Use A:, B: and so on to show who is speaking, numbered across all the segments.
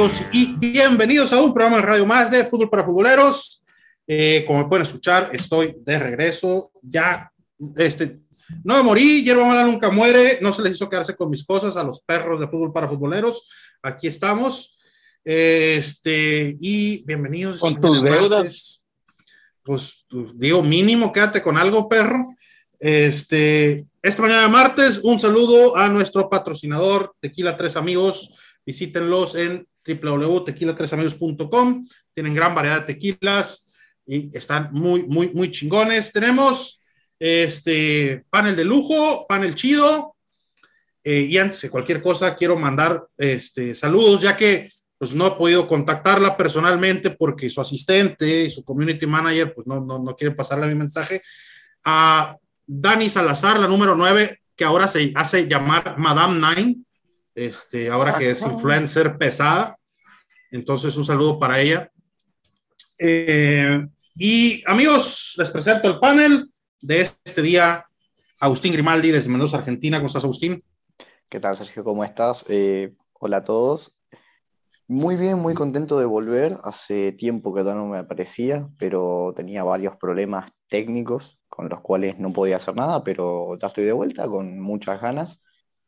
A: amigos y bienvenidos a un programa de radio más de Fútbol para Futboleros. Eh, como pueden escuchar, estoy de regreso. Ya, este, no me morí, hierba mala nunca muere. No se les hizo quedarse con mis cosas a los perros de Fútbol para Futboleros. Aquí estamos. Este, y bienvenidos.
B: Con tus deudas.
A: Pues digo, mínimo quédate con algo, perro. Este, esta mañana de martes, un saludo a nuestro patrocinador, Tequila Tres Amigos. Visítenlos en www.tequila3amigos.com. Tienen gran variedad de tequilas y están muy, muy, muy chingones. Tenemos este panel de lujo, panel chido. Eh, y antes de cualquier cosa, quiero mandar este, saludos, ya que pues no he podido contactarla personalmente porque su asistente y su community manager pues no, no, no quieren pasarle mi mensaje. A Dani Salazar, la número 9, que ahora se hace llamar Madame Nine, este, ahora que es influencer pesada. Entonces, un saludo para ella. Eh, y amigos, les presento el panel de este día. Agustín Grimaldi desde Mendoza, Argentina. ¿Cómo estás, Agustín?
C: ¿Qué tal, Sergio? ¿Cómo estás? Eh, hola a todos. Muy bien, muy contento de volver. Hace tiempo que no me aparecía, pero tenía varios problemas técnicos con los cuales no podía hacer nada, pero ya estoy de vuelta con muchas ganas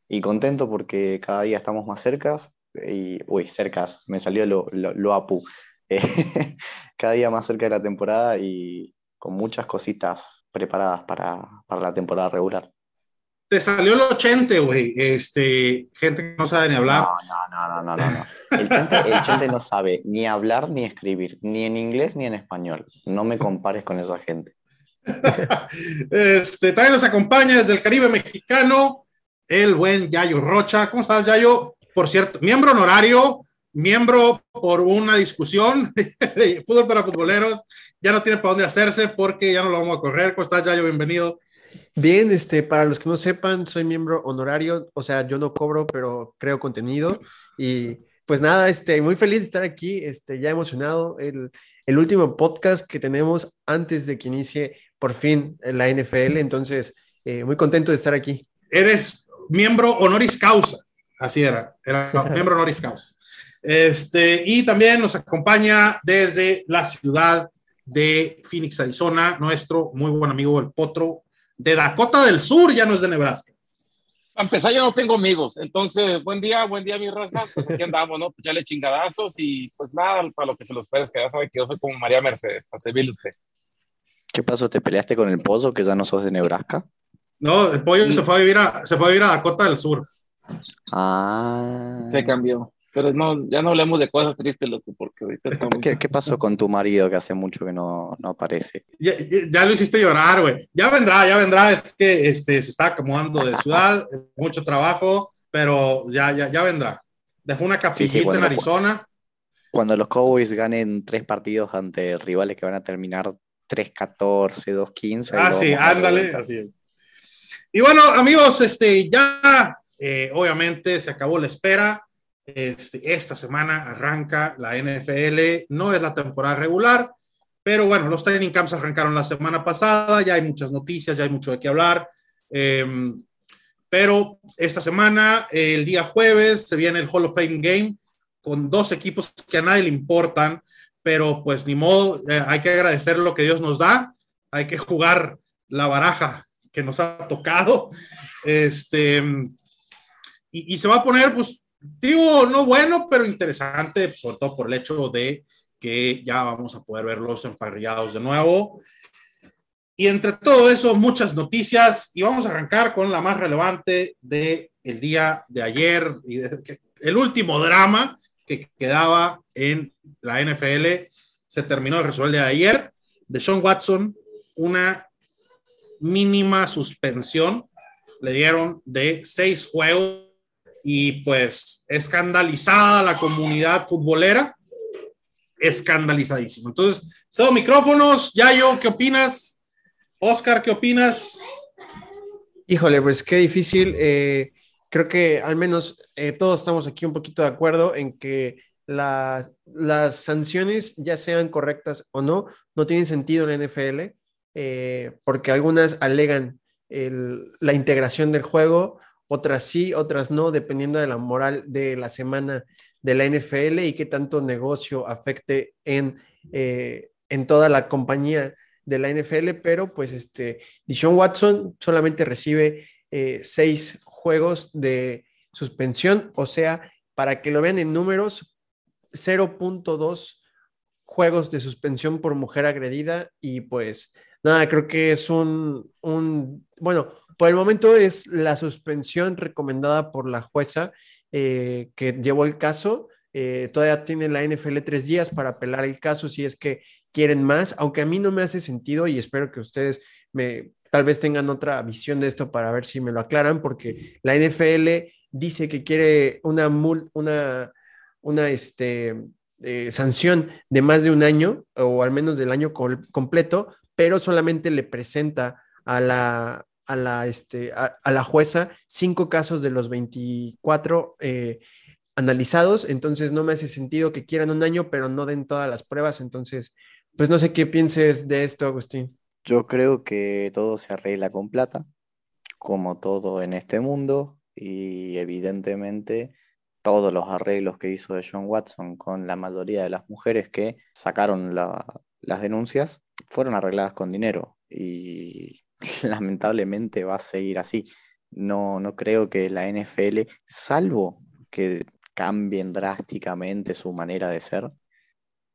C: y contento porque cada día estamos más cercas. Y, uy, cercas, me salió lo, lo, apu. cada día más cerca de la temporada y con muchas cositas preparadas para, para la temporada regular.
A: Te salió el 80, güey. Este, gente que no sabe ni hablar.
C: No, no, no, no, no. El gente, no sabe ni hablar ni escribir, ni en inglés ni en español. No me compares con esa gente.
A: este, también nos acompaña desde el Caribe mexicano el buen Yayo Rocha. ¿Cómo estás, Yayo? Por cierto, miembro honorario, miembro por una discusión de fútbol para futboleros. Ya no tiene para dónde hacerse porque ya no lo vamos a correr. ¿Cómo estás, Yayo? Bienvenido.
D: Bien, este, para los que no sepan, soy miembro honorario, o sea, yo no cobro, pero creo contenido. Y pues nada, este, muy feliz de estar aquí, este, ya emocionado. El, el último podcast que tenemos antes de que inicie por fin la NFL, entonces eh, muy contento de estar aquí.
A: Eres miembro honoris causa, así era, era miembro honoris causa. Este, y también nos acompaña desde la ciudad de Phoenix, Arizona, nuestro muy buen amigo el Potro de Dakota del Sur, ya no es de Nebraska.
B: A empezar, yo no tengo amigos, entonces, buen día, buen día, mi raza, pues aquí andamos, ¿no? Pues le chingadazos y pues nada, para lo que se los que ya sabe que yo soy como María Mercedes, para servirle usted.
C: ¿Qué pasó? ¿Te peleaste con el pozo que ya no sos de Nebraska?
A: No, el pollo se fue a vivir a, se fue a vivir a Dakota del Sur.
C: Ah.
B: Se cambió. Pero no, ya no hablemos de cosas tristes, loco, porque ahorita estamos...
C: ¿Qué, ¿Qué, pasó con tu marido que hace mucho que no, no aparece?
A: Ya, ya, lo hiciste llorar, güey. Ya vendrá, ya vendrá. Es que este, se está acomodando de ciudad, mucho trabajo, pero ya, ya, ya vendrá. Dejó una capillita en Arizona.
C: Cuando los Cowboys ganen tres partidos ante rivales que van a terminar 3-14, 2-15.
A: Ah, sí, ándale, así Y bueno, amigos, este, ya eh, obviamente se acabó la espera. Este, esta semana arranca la NFL, no es la temporada regular, pero bueno, los training camps arrancaron la semana pasada, ya hay muchas noticias, ya hay mucho de qué hablar. Eh, pero esta semana, el día jueves, se viene el Hall of Fame Game con dos equipos que a nadie le importan, pero pues ni modo, eh, hay que agradecer lo que Dios nos da, hay que jugar la baraja que nos ha tocado, este, y, y se va a poner, pues, digo, no bueno, pero interesante, sobre todo por el hecho de que ya vamos a poder verlos emparrillados de nuevo. Y entre todo eso, muchas noticias, y vamos a arrancar con la más relevante del el día de ayer, y de, el último drama que quedaba en la NFL se terminó de resolver de ayer. De Sean Watson, una mínima suspensión, le dieron de seis juegos y pues escandalizada la comunidad futbolera, escandalizadísimo. Entonces, cedo micrófonos, Yayo, ¿qué opinas? Oscar, ¿qué opinas?
D: Híjole, pues qué difícil. Eh, creo que al menos eh, todos estamos aquí un poquito de acuerdo en que la, las sanciones, ya sean correctas o no, no tienen sentido en la NFL, eh, porque algunas alegan el, la integración del juego, otras sí, otras no, dependiendo de la moral de la semana de la NFL y qué tanto negocio afecte en, eh, en toda la compañía de la NFL, pero pues este, Dishon Watson solamente recibe eh, seis juegos de suspensión, o sea, para que lo vean en números, 0.2 juegos de suspensión por mujer agredida y pues nada, creo que es un, un, bueno, por el momento es la suspensión recomendada por la jueza eh, que llevó el caso. Eh, todavía tiene la NFL tres días para apelar el caso si es que quieren más, aunque a mí no me hace sentido y espero que ustedes me tal vez tengan otra visión de esto para ver si me lo aclaran, porque la NFL dice que quiere una, una, una este, eh, sanción de más de un año o al menos del año completo, pero solamente le presenta a la, a la, este, a, la jueza cinco casos de los 24 eh, analizados, entonces no me hace sentido que quieran un año, pero no den todas las pruebas, entonces, pues no sé qué pienses de esto, Agustín.
C: Yo creo que todo se arregla con plata, como todo en este mundo, y evidentemente todos los arreglos que hizo de John Watson con la mayoría de las mujeres que sacaron las denuncias fueron arregladas con dinero y lamentablemente va a seguir así. No, no creo que la NFL, salvo que cambien drásticamente su manera de ser,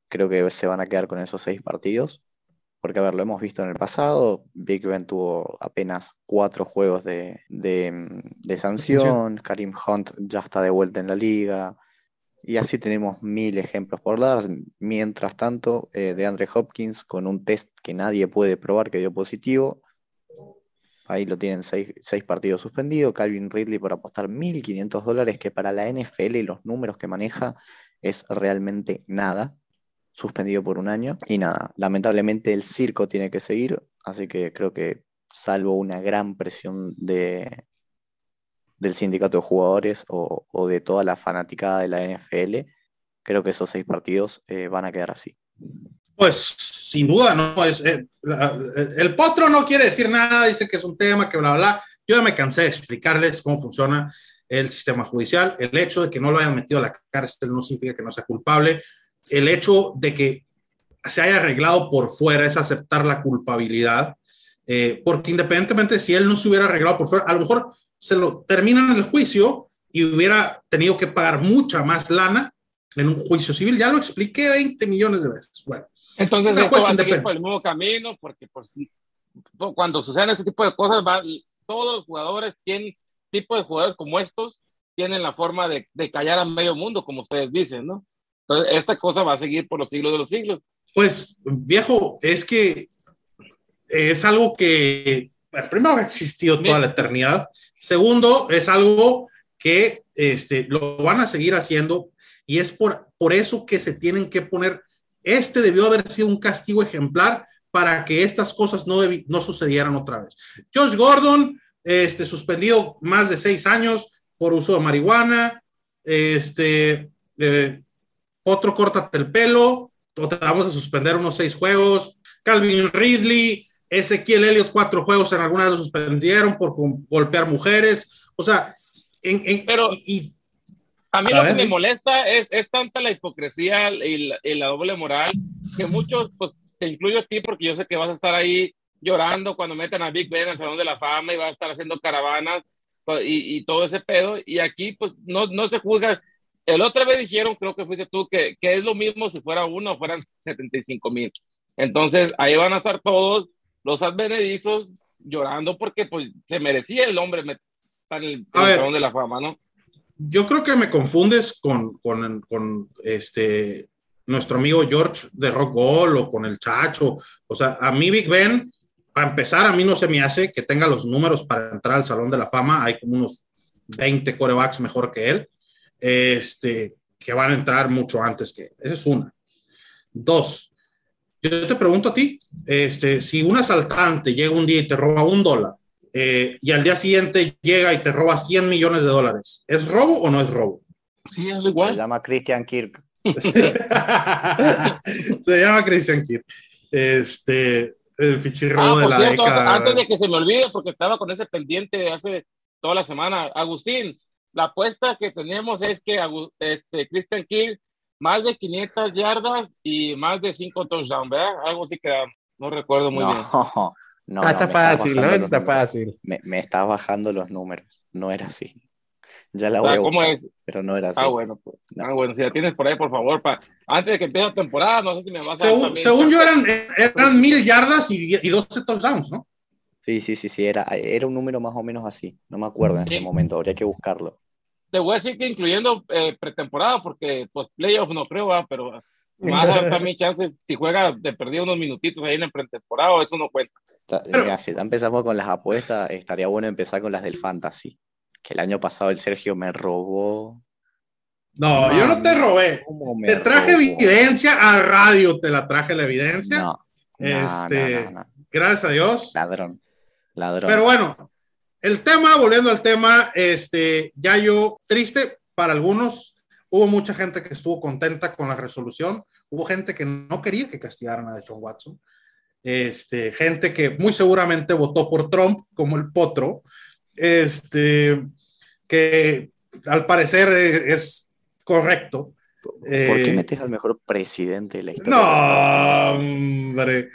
C: creo que se van a quedar con esos seis partidos porque, a ver, lo hemos visto en el pasado, Big Ben tuvo apenas cuatro juegos de, sanción, Karim Hunt ya está de vuelta en la liga, y así tenemos mil ejemplos por dar. Mientras tanto, eh, de Andre Hopkins, con un test que nadie puede probar que dio positivo, ahí lo tienen seis, seis partidos suspendidos. Calvin Ridley por apostar 1.500 dólares, que para la NFL y los números que maneja es realmente nada suspendido por un año. Y nada, lamentablemente el circo tiene que seguir, así que creo que salvo una gran presión de, del sindicato de jugadores o, de toda la fanaticada de la NFL, creo que esos seis partidos eh, van a quedar así.
A: Pues sin duda, no. Es, eh, el potro no quiere decir nada, dice que es un tema, que bla, bla. Yo ya me cansé de explicarles cómo funciona el sistema judicial. El hecho de que no lo hayan metido a la cárcel no significa que no sea culpable el hecho de que se haya arreglado por fuera es aceptar la culpabilidad, eh, porque independientemente si él no se hubiera arreglado por fuera, a lo mejor se lo terminan en el juicio y hubiera tenido que pagar mucha más lana en un juicio civil. Ya lo expliqué 20 millones de veces. Bueno,
B: entonces esto va a seguir por el mismo camino, porque pues, cuando suceden este tipo de cosas, todos los jugadores tienen tipo de jugadores como estos, tienen la forma de, de callar a medio mundo, como ustedes dicen, ¿no? Entonces, esta cosa va a seguir por los siglos de los siglos.
A: Pues, viejo, es que es algo que, primero, ha existido toda la eternidad. Segundo, es algo que este, lo van a seguir haciendo y es por, por eso que se tienen que poner, este debió haber sido un castigo ejemplar para que estas cosas no, no sucedieran otra vez. Josh Gordon, este, suspendido más de seis años por uso de marihuana, este, eh, otro córtate el pelo, te vamos a suspender unos seis juegos. Calvin Ridley, Ezequiel Elliott, cuatro juegos en algunas de suspendieron por golpear mujeres. O sea, en,
B: pero y, a mí lo que me molesta es, es, tanta la hipocresía y la, doble moral que muchos, pues te incluyo a ti porque yo sé que vas a estar ahí llorando cuando metan a Big Ben al Salón de la Fama y vas a estar haciendo caravanas y, y todo ese pedo. Y aquí, pues no, no se juzga el otra vez dijeron, creo que fuiste tú, que, que es lo mismo si fuera uno o fueran 75 mil. Entonces, ahí van a estar todos los advenedizos llorando porque pues, se merecía el hombre estar en el, salón de la fama, ¿no?
A: Yo creo que me confundes con, con, con este, nuestro amigo George de Rock Gold o con el Chacho. O sea, a mí Big Ben, para empezar, a mí no se me hace que tenga los números para entrar al Salón de la Fama. Hay como unos 20 corebacks mejor que él este, que van a entrar mucho antes que Esa es una. Dos, yo te pregunto a ti, este, si un asaltante llega un día y te roba un dólar eh, y al día siguiente llega y te roba 100 millones de dólares, ¿es robo o no es robo?
B: Sí, es igual.
C: Se llama Christian Kirk.
A: se llama Christian Kirk. Este, el fichirro
B: ah,
A: de la
B: cierto, Antes de que se me olvide, porque estaba con ese pendiente hace toda la semana, Agustín, la apuesta que tenemos es que este, Christian Kill más de 500 yardas y más de 5 touchdowns, ¿verdad? Algo así que no recuerdo muy bien.
C: No,
D: ah, está fácil, ¿no? Está fácil.
C: Me, me está bajando los números. No era así. Ya la voy a
B: ¿Cómo es?
C: Pero no era así.
B: Ah, bueno, pues. Ah, bueno, si la tienes por ahí, por favor, pa... antes de que empiece la temporada, no sé si me vas a.
A: Según, según yo, eran, eran mil yardas y, y 12 touchdowns, ¿no?
C: Sí, sí, sí, sí, era, era un número más o menos así. No me acuerdo en este momento, habría que buscarlo.
B: Te voy a decir que incluyendo eh, pretemporada, porque pues playoff no creo, ¿va? pero más a mi chance, si juega de perdido unos minutitos ahí en el pretemporada, eso no cuenta.
C: si empezamos con las apuestas, estaría bueno empezar con las del fantasy. Que el año pasado el Sergio me robó.
A: No, yo no te robé. Te traje evidencia a radio, te la traje la evidencia. No, este, gracias a Dios.
C: Ladrón, ladrón.
A: Pero bueno, el tema, volviendo al tema, este, ya yo, triste para algunos, hubo mucha gente que estuvo contenta con la resolución, hubo gente que no quería que castigaran a John Watson, este, gente que muy seguramente votó por Trump como el potro, este, que al parecer es, correcto.
C: ¿Por qué eh, metes al mejor presidente de la historia?
A: No, hombre.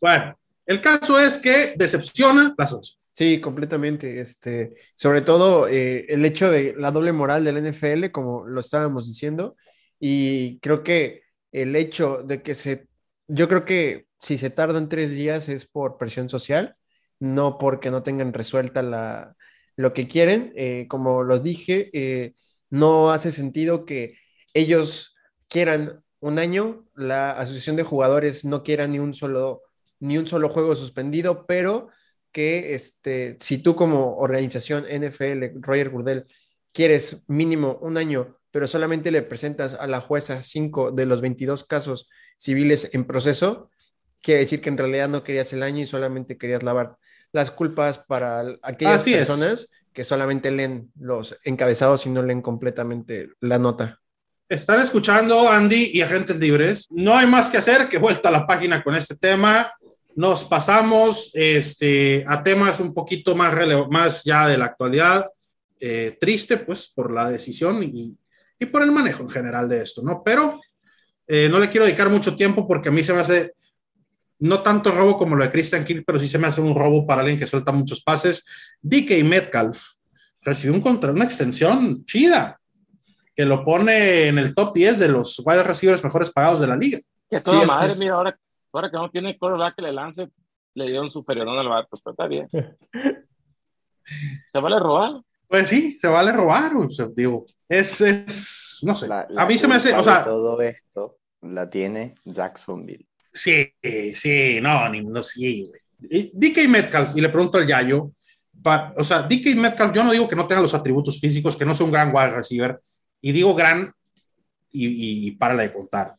A: Bueno, el caso es que decepciona la sociedad.
D: Sí, completamente. Este, sobre todo eh, el hecho de la doble moral del NFL, como lo estábamos diciendo, y creo que el hecho de que se, yo creo que si se tardan tres días es por presión social, no porque no tengan resuelta la, lo que quieren. Eh, como los dije, eh, no hace sentido que ellos quieran un año, la asociación de jugadores no quiera ni un solo, ni un solo juego suspendido, pero que este, si tú como organización NFL, Roger Gurdell, quieres mínimo un año, pero solamente le presentas a la jueza cinco de los 22 casos civiles en proceso, quiere decir que en realidad no querías el año y solamente querías lavar las culpas para aquellas personas que solamente leen los encabezados y no leen completamente la nota.
A: Están escuchando Andy y agentes libres. No hay más que hacer que vuelta a la página con este tema nos pasamos este, a temas un poquito más, más ya de la actualidad. Eh, triste, pues, por la decisión y, y, por el manejo en general de esto, ¿no? Pero eh, no le quiero dedicar mucho tiempo porque a mí se me hace no tanto robo como lo de Christian Kill, pero sí se me hace un robo para alguien que suelta muchos pases. DK Metcalf recibió un contra, una extensión chida que lo pone en el top 10 de los wide receivers mejores pagados de la liga.
B: Que toda madre, mira, ahora Ahora que no tiene quarterback que le lance, le dio un superiorón al vato, pero está bien. ¿Se vale robar?
A: Pues sí, se vale robar, o sea, digo, es, es, no sé, a mí se me hace, o sea...
C: Todo esto la tiene Jacksonville.
A: Sí, sí, no, ni, no, sí, güey. DK Metcalf, y le pregunto al Yayo, o sea, DK Metcalf, yo no digo que no tenga los atributos físicos, que no sea un gran wide receiver, y digo gran, y, y para de contar,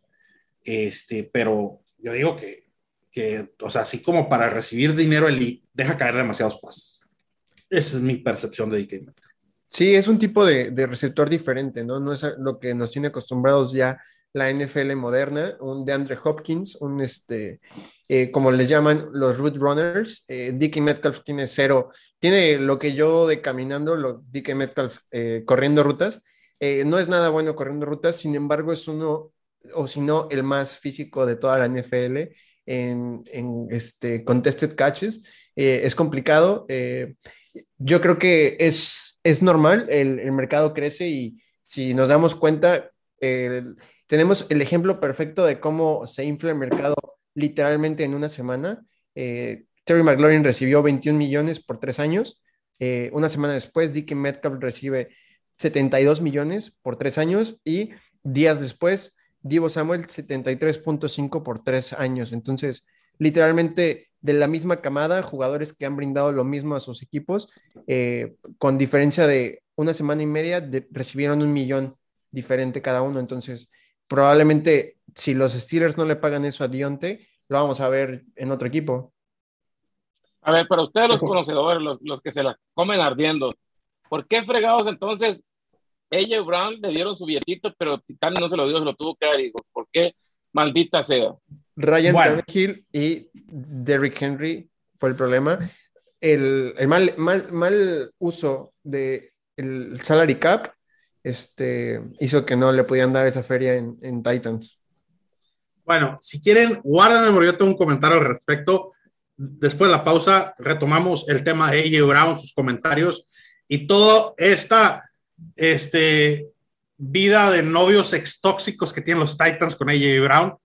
A: este, pero yo digo que, que, o sea, así como para recibir dinero elite, deja caer demasiados pasos. Esa es mi percepción de DK
D: Sí, es un tipo de, de, receptor diferente, ¿no? No es lo que nos tiene acostumbrados ya la NFL moderna, un de Andre Hopkins, un este, eh, como les llaman los root runners. Eh, DK Metcalf tiene cero, tiene lo que yo de caminando, lo DK Metcalf eh, corriendo rutas. Eh, no es nada bueno corriendo rutas, sin embargo, es uno o si no, el más físico de toda la NFL en, en este, contested catches. Eh, es complicado. Eh, yo creo que es, es normal, el, el, mercado crece y si nos damos cuenta, eh, tenemos el ejemplo perfecto de cómo se infla el mercado literalmente en una semana. Terry McLaurin recibió 21 millones por tres años. una semana después, Dickie Metcalf recibe 72 millones por tres años y días después, Divo Samuel 73.5 por tres años. Entonces, literalmente de la misma camada, jugadores que han brindado lo mismo a sus equipos, eh, con diferencia de una semana y media, recibieron un millón diferente cada uno. Entonces, probablemente si los Steelers no le pagan eso a Dionte, lo vamos a ver en otro equipo.
B: A ver, pero ustedes los conocedores, los, los que se la comen ardiendo, ¿por qué fregados entonces AJ Brown le dieron su billetito, pero Titania no se lo dio, se lo tuvo que dar. Digo, ¿por qué? Maldita sea.
D: Ryan bueno. Tannehill y Derrick Henry fue el problema. El, el mal, mal, mal, uso de el salary cap este, hizo que no le podían dar esa feria en, en Titans.
A: Bueno, si quieren, guárdenme porque yo tengo un comentario al respecto. Después de la pausa, retomamos el tema de AJ Brown, sus comentarios y toda esta este, vida de novios extóxicos que tienen los Titans con AJ Brown.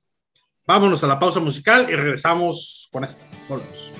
A: Vámonos a la pausa musical y regresamos con esto. Volvemos.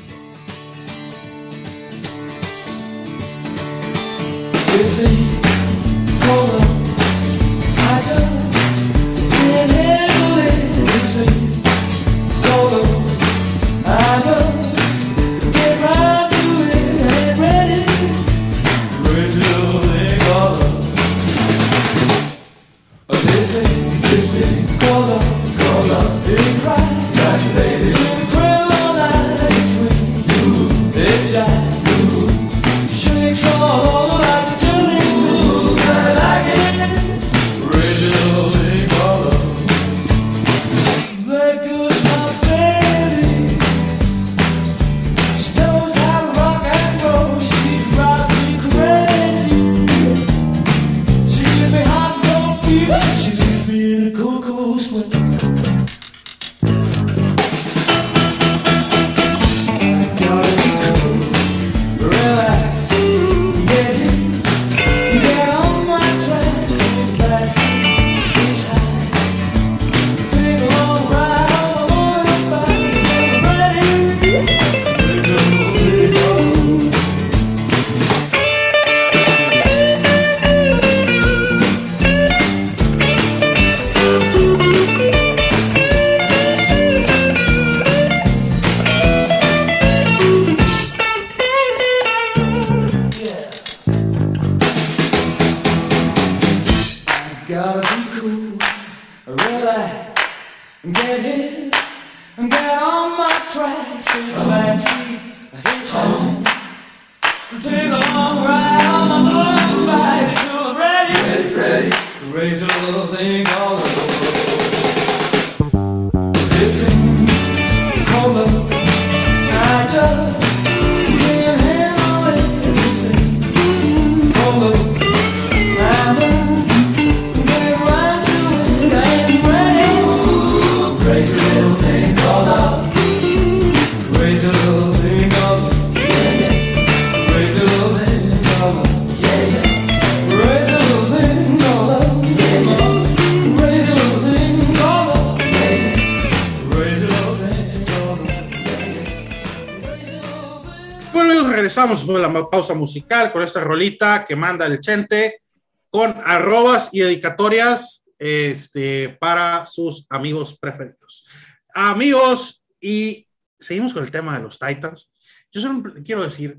A: Pausa musical con esta rolita que manda el Chente con arrobas y dedicatorias este, para sus amigos preferidos. Amigos, y seguimos con el tema de los Titans. Yo solo quiero decir,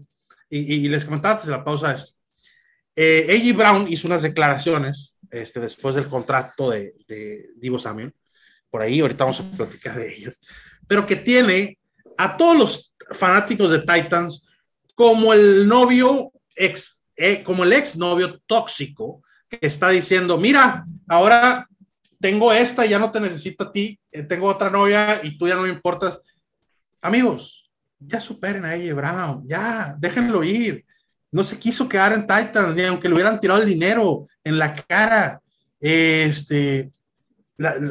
A: y, les comentaba antes de la pausa esto, eh, A.G. Brown hizo unas declaraciones este, después del contrato de, de Divo Samuel, por ahí ahorita vamos a platicar de ellas, pero que tiene a todos los fanáticos de Titans como el novio ex, eh, como el ex novio tóxico que está diciendo, mira, ahora tengo esta, ya no te necesito a ti, eh, tengo otra novia y tú ya no me importas. Amigos, ya superen a ella, Brown, ya, déjenlo ir. No se quiso quedar en Titan, ni aunque le hubieran tirado el dinero en la cara. Este,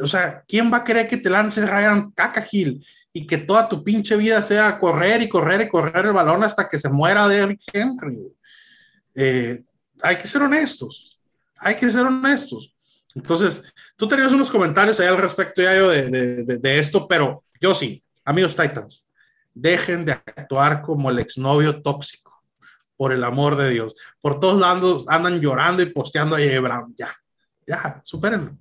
A: o sea, ¿quién va a querer que te lance Ryan Hill y que toda tu pinche vida sea correr y correr y correr el balón hasta que se muera Derrick Henry. Eh, hay que ser honestos, hay que ser honestos. Entonces, tú tenías unos comentarios ahí al respecto ya yo de, de, esto, pero yo sí, amigos Titans, dejen de actuar como el exnovio tóxico, por el amor de Dios. Por todos lados andan llorando y posteando a Brown. Ya, ya, supérenlo.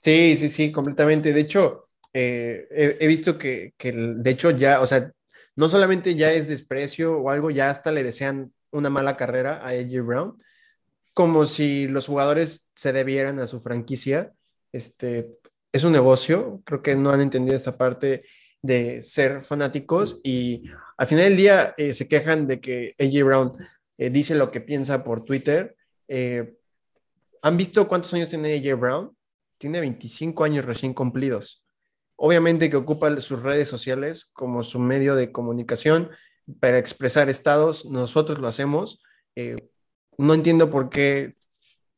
D: Sí, sí, sí, completamente. De hecho, eh, he, visto que, de hecho ya, o sea, no solamente ya es desprecio o algo, ya hasta le desean una mala carrera a AJ Brown, como si los jugadores se debieran a su franquicia. Este, es un negocio, creo que no han entendido esa parte de ser fanáticos y al final del día eh, se quejan de que AJ Brown eh, dice lo que piensa por Twitter. ¿Han visto cuántos años tiene AJ Brown? Tiene 25 años recién cumplidos. Obviamente que ocupa sus redes sociales como su medio de comunicación para expresar estados. Nosotros lo hacemos. Eh, no entiendo por qué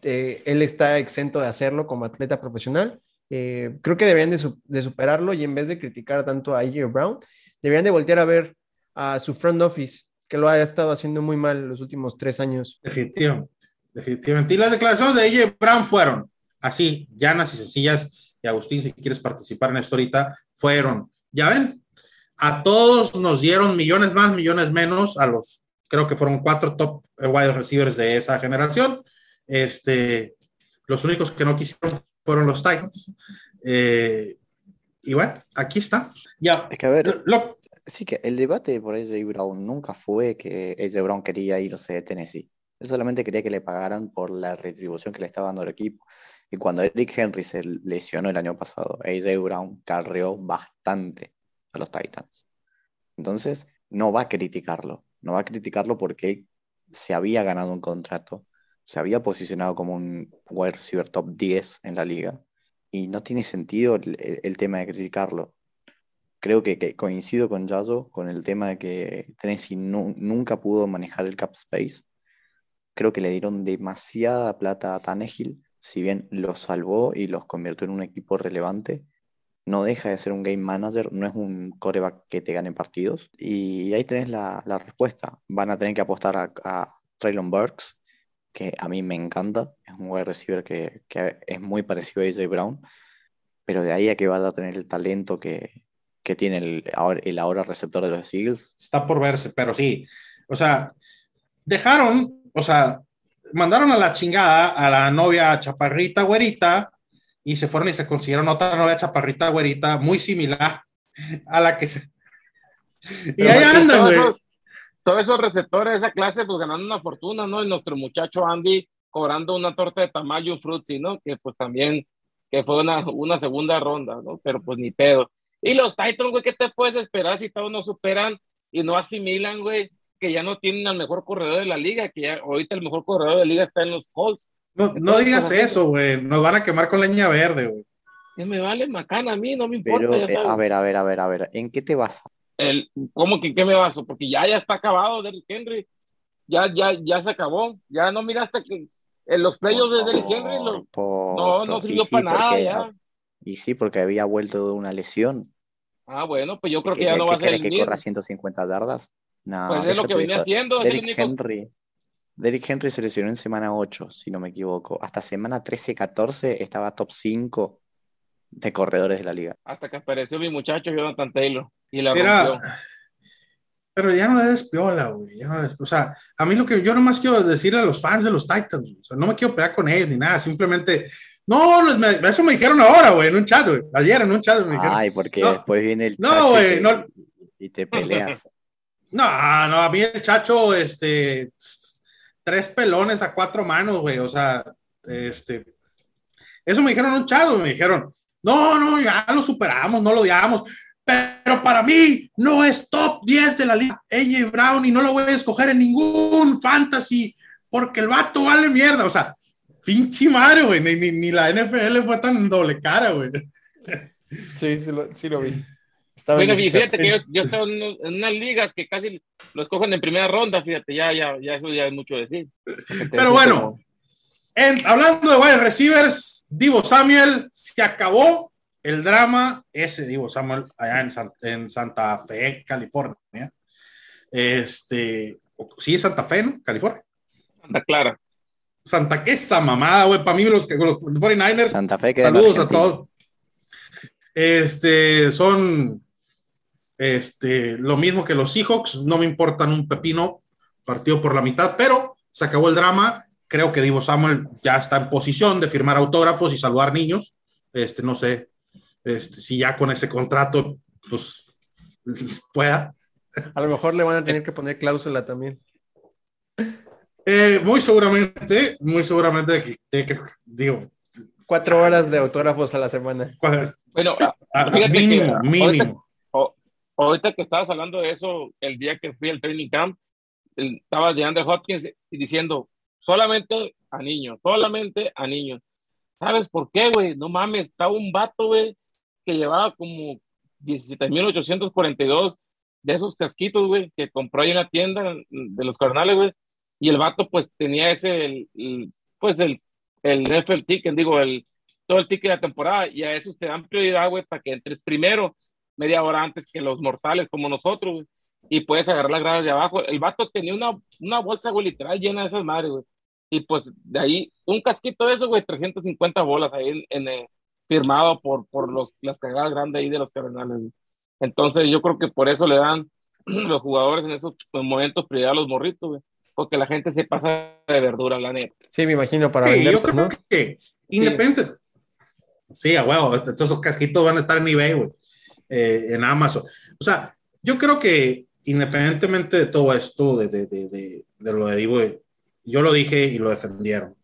D: eh, él está exento de hacerlo como atleta profesional. Eh, creo que deberían de, superarlo y en vez de criticar tanto a AJ Brown, deberían de voltear a ver a su front office, que lo ha estado haciendo muy mal los últimos tres años.
A: Definitivamente. Y las declaraciones de AJ Brown fueron así, llanas y sencillas. Y Agustín, si quieres participar en esto ahorita, fueron, ya ven, a todos nos dieron millones más, millones menos, a los, creo que fueron cuatro top wide receivers de esa generación. Este, los únicos que no quisieron fueron los Titans. Eh, y bueno, aquí está. Ya.
C: Es que a ver, sí que el debate por AJ Brown nunca fue que AJ Brown quería irse de Tennessee. Él solamente quería que le pagaran por la retribución que le estaba dando el equipo. Y cuando Eric Henry se lesionó el año pasado, AJ Brown carreó bastante a los Titans. Entonces, no va a criticarlo. No va a criticarlo porque se había ganado un contrato, se había posicionado como un wide receiver top 10 en la liga. Y no tiene sentido el, tema de criticarlo. Creo que, coincido con Yayo con el tema de que Tennessee nunca pudo manejar el cap space. Creo que le dieron demasiada plata a Tannehill si bien los salvó y los convirtió en un equipo relevante, no deja de ser un game manager, no es un coreback que te gane partidos. Y ahí tenés la, respuesta. Van a tener que apostar a, a Traylon Burks, que a mí me encanta, es un wide receiver que, es muy parecido a AJ Brown, pero de ahí a que va a tener el talento que, tiene el, el ahora receptor de los Eagles.
A: Está por verse, pero sí. O sea, dejaron, o sea, mandaron a la chingada a la novia chaparrita güerita y se fueron y se consiguieron otra novia chaparrita güerita muy similar a la que se...
B: Y ahí andan, güey. Todos esos receptores de esa clase, pues ganando una fortuna, ¿no? Y nuestro muchacho Andy cobrando una torta de tamaño, un frutzi, ¿no? Que pues también, que fue una, una segunda ronda, ¿no? Pero pues ni pedo. Y los Titans, güey, ¿qué te puedes esperar si todos no superan y no asimilan, güey? Que ya no tienen al mejor corredor de la liga, que ya ahorita el mejor corredor de la liga está en los Colts.
A: No, no digas eso, güey. Nos van a quemar con leña verde, güey.
B: Me vale macana a mí, no me importa.
C: Eh, a ver, a ver, a ver, a ver. ¿En qué te basas?
B: El, ¿Cómo que en qué me baso? Porque ya, ya está acabado Derrick Henry. Ya, ya, ya se acabó. Ya no miraste que en los playoffs de Derrick Henry no, no sirvió para nada ya.
C: Y sí, porque había vuelto de una lesión.
B: Ah, bueno, pues yo creo que ya no va a ser el
C: que corra 150 yardas?
B: No, pues es lo que venía haciendo.
C: Derrick Henry. Derrick Henry se lesionó en semana 8, si no me equivoco. Hasta semana 13-14 estaba top 5 de corredores de la liga.
B: Hasta que apareció mi muchacho Jonathan Taylor y la Era...
A: Pero ya no le des piola, güey. O sea, a mí lo que yo nomás quiero decirle a los fans de los Titans, o sea, no me quiero pelear con ellos ni nada, simplemente. No, eso me dijeron ahora, güey, en un chat, güey. Ayer en un chat me dijeron.
C: Ay, porque después viene el.
A: No, güey, no.
C: Y te peleas.
A: No, no, a mí el chacho, este, tres pelones a cuatro manos, güey, o sea, este, eso me dijeron un chavo, me dijeron, no, no, ya lo superamos, no lo odiamos, pero para mí no es top 10 de la liga, AJ Brown, y no lo voy a escoger en ningún fantasy, porque el vato vale mierda, o sea, pinche madre, güey, ni, ni, la NFL fue tan doble cara, güey.
D: Sí, sí lo, sí lo vi
B: bueno, fíjate que yo, estoy en, unas ligas que casi lo escogen en primera ronda, fíjate, ya, ya, ya eso ya es mucho decir.
A: Pero bueno, hablando de wide receivers, Divo Samuel, se acabó el drama, ese Divo Samuel allá en, Santa Fe, California. Este, sí, Santa Fe, ¿no? California.
B: Santa Clara.
A: Santa, qué esa mamada, güey, para mí los, los 49ers.
C: Santa Fe,
A: Saludos a todos. Este, son este, lo mismo que los Seahawks, no me importan un pepino, partido por la mitad, pero se acabó el drama. Creo que Divo Samuel ya está en posición de firmar autógrafos y saludar niños. Este, no sé este, si ya con ese contrato, pues pueda.
D: A lo mejor le van a tener que poner cláusula también.
A: Eh, muy seguramente, muy seguramente, digo.
D: Cuatro horas de autógrafos a la semana.
B: Bueno, mínimo, mínimo ahorita que estabas hablando de eso, el día que fui al training camp, estaba de Andrew Hopkins diciendo, solamente a niños, solamente a niños. ¿Sabes por qué, güey? No mames, estaba un vato, güey, que llevaba como 17.842 de esos casquitos, güey, que compró ahí en la tienda de los carnales, güey. y el vato pues tenía ese, pues el, el NFL ticket, digo, el, todo el ticket de la temporada y a esos te dan prioridad, güey, para que entres primero, media hora antes que los mortales como nosotros, güey, y puedes agarrar las gradas de abajo. El vato tenía una, una bolsa, güey, literal llena de esas madres, güey. Y pues de ahí, un casquito de eso, güey, 350 bolas ahí en, eh, firmado por, por los, las cagadas grandes ahí de los cardenales. Entonces yo creo que por eso le dan los jugadores en esos momentos prioridad a los morritos, güey porque la gente se pasa de verdura, la neta.
D: Sí, me imagino para
A: sí, yo creo que independiente. Sí, a huevo, esos casquitos van a estar en eBay, güey, eh, en Amazon. O sea, yo creo que independientemente de todo esto, de, de, de, de lo de Divo, yo lo dije y lo defendieron.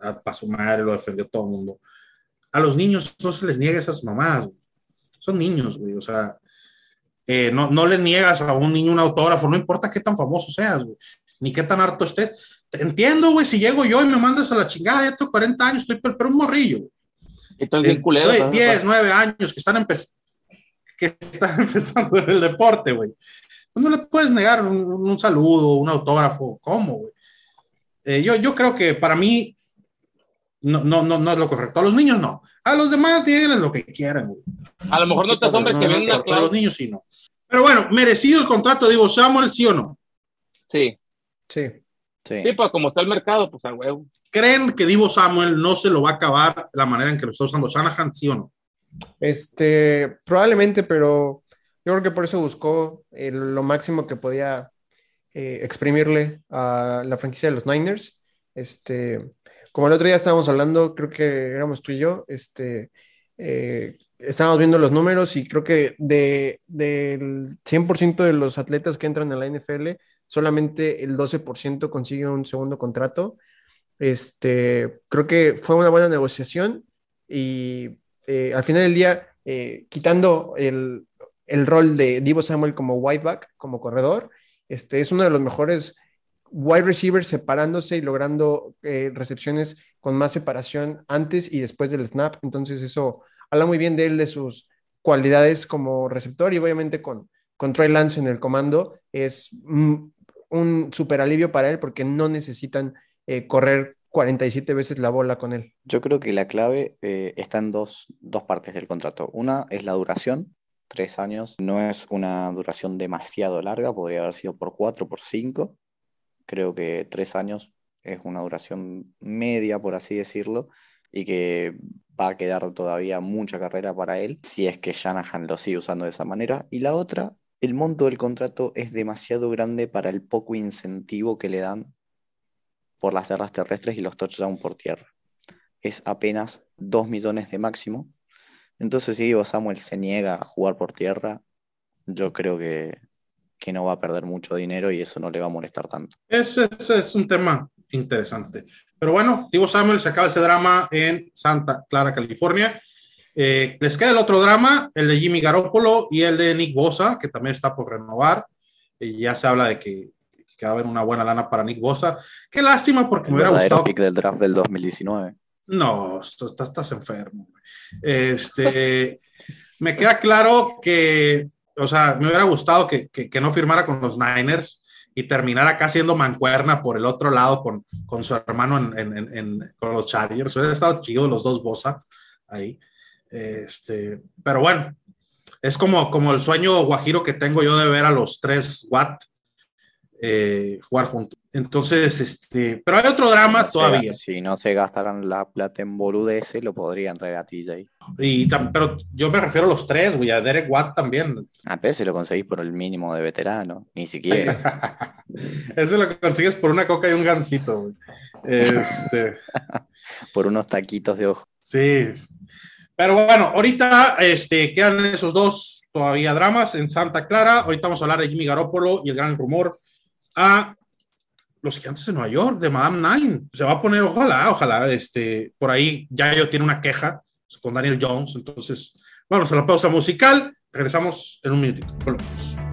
A: A, su madre lo defendió todo el mundo. A los niños no se les niega esas mamadas. Son niños, güey. O sea, eh, no, no le niegas a un niño un autógrafo, no importa qué tan famoso seas, güey ni qué tan harto estés. entiendo, güey, si llego yo y me mandas a la chingada, ya tengo 40 años, estoy pero un morrillo.
B: Entonces, eh, culero,
A: 10, 9 años que están, que están empezando en el deporte, güey. Pues no le puedes negar un, saludo, un autógrafo, ¿cómo, güey? Eh, yo, yo creo que para mí no, no, no, no es lo correcto. A los niños no. A los demás tienen lo que quieran, güey.
B: A lo mejor no te asombra que venga.
A: A los niños sí no. Pero bueno, merecido el contrato, digo, Samuel, ¿sí o no?
B: Sí.
D: Sí.
B: Sí. pues como está el mercado, pues a huevo.
A: ¿Creen que Divo Samuel no se lo va a acabar la manera en que lo está usando Shanahan, sí o no?
D: Este, probablemente, pero yo creo que por eso buscó lo máximo que podía eh, exprimirle a la franquicia de los Niners. Este, como el otro día estábamos hablando, creo que éramos tú y yo, este, eh, estábamos viendo los números y creo que de, del 100% de los atletas que entran en la NFL, solamente el 12% consigue un segundo contrato. Este, creo que fue una buena negociación y eh, al final del día, eh, quitando el, el, rol de Divo Samuel como wideback, como corredor, este, es uno de los mejores wide receivers separándose y logrando eh, recepciones con más separación antes y después del snap. Entonces eso habla muy bien de él, de sus cualidades como receptor y obviamente con, con Lance en el comando es un, super alivio para él porque no necesitan correr 47 veces la bola con él.
C: Yo creo que la clave eh, está en dos, dos partes del contrato. Una es la duración, tres años no es una duración demasiado larga, podría haber sido por cuatro, por cinco. Creo que tres años es una duración media, por así decirlo, y que va a quedar todavía mucha carrera para él si es que Shanahan lo sigue usando de esa manera. Y la otra, el monto del contrato es demasiado grande para el poco incentivo que le dan por las tierras terrestres y los touchdowns por tierra. Es apenas 2 millones de máximo. Entonces, si Diego Samuel se niega a jugar por tierra, yo creo que, que no va a perder mucho dinero y eso no le va a molestar tanto.
A: Ese, es un tema interesante. Pero bueno, Divo Samuel se acaba ese drama en Santa Clara, California. Eh, les queda el otro drama, el de Jimmy Garoppolo y el de Nick Bosa, que también está por renovar. Y ya se habla de que, que, va a haber una buena lana para Nick Bosa. Qué lástima porque me hubiera gustado.
C: pick del draft del 2019.
A: No, estás, estás enfermo. Este, me queda claro que, o sea, me hubiera gustado que, que, que no firmara con los Niners y terminar acá siendo mancuerna por el otro lado con, con su hermano en, en, en, con los Chargers. Hubiera estado chido los dos Bosa ahí. Este, pero bueno, es como, como el sueño guajiro que tengo yo de ver a los tres Watt eh, jugar juntos. Entonces, este, pero hay otro drama todavía.
C: si no se gastaran la plata en boludeces, lo podrían traer a TJ.
A: Y, pero yo me refiero a los tres, güey, a Derek Watt también.
C: A veces lo conseguís por el mínimo de veterano, ni siquiera.
A: Ese lo consigues por una coca y un gansito, güey. Este...
C: por unos taquitos de ojo.
A: Sí. Pero bueno, ahorita este, quedan esos dos todavía dramas en Santa Clara. Ahorita vamos a hablar de Jimmy Garoppolo y el gran rumor a los gigantes de Nueva York, de Madame Nine. Se va a poner, ojalá, ojalá, este, por ahí ya yo tiene una queja con Daniel Jones. Entonces, vamos a la pausa musical. Regresamos en un minutito. Volvemos.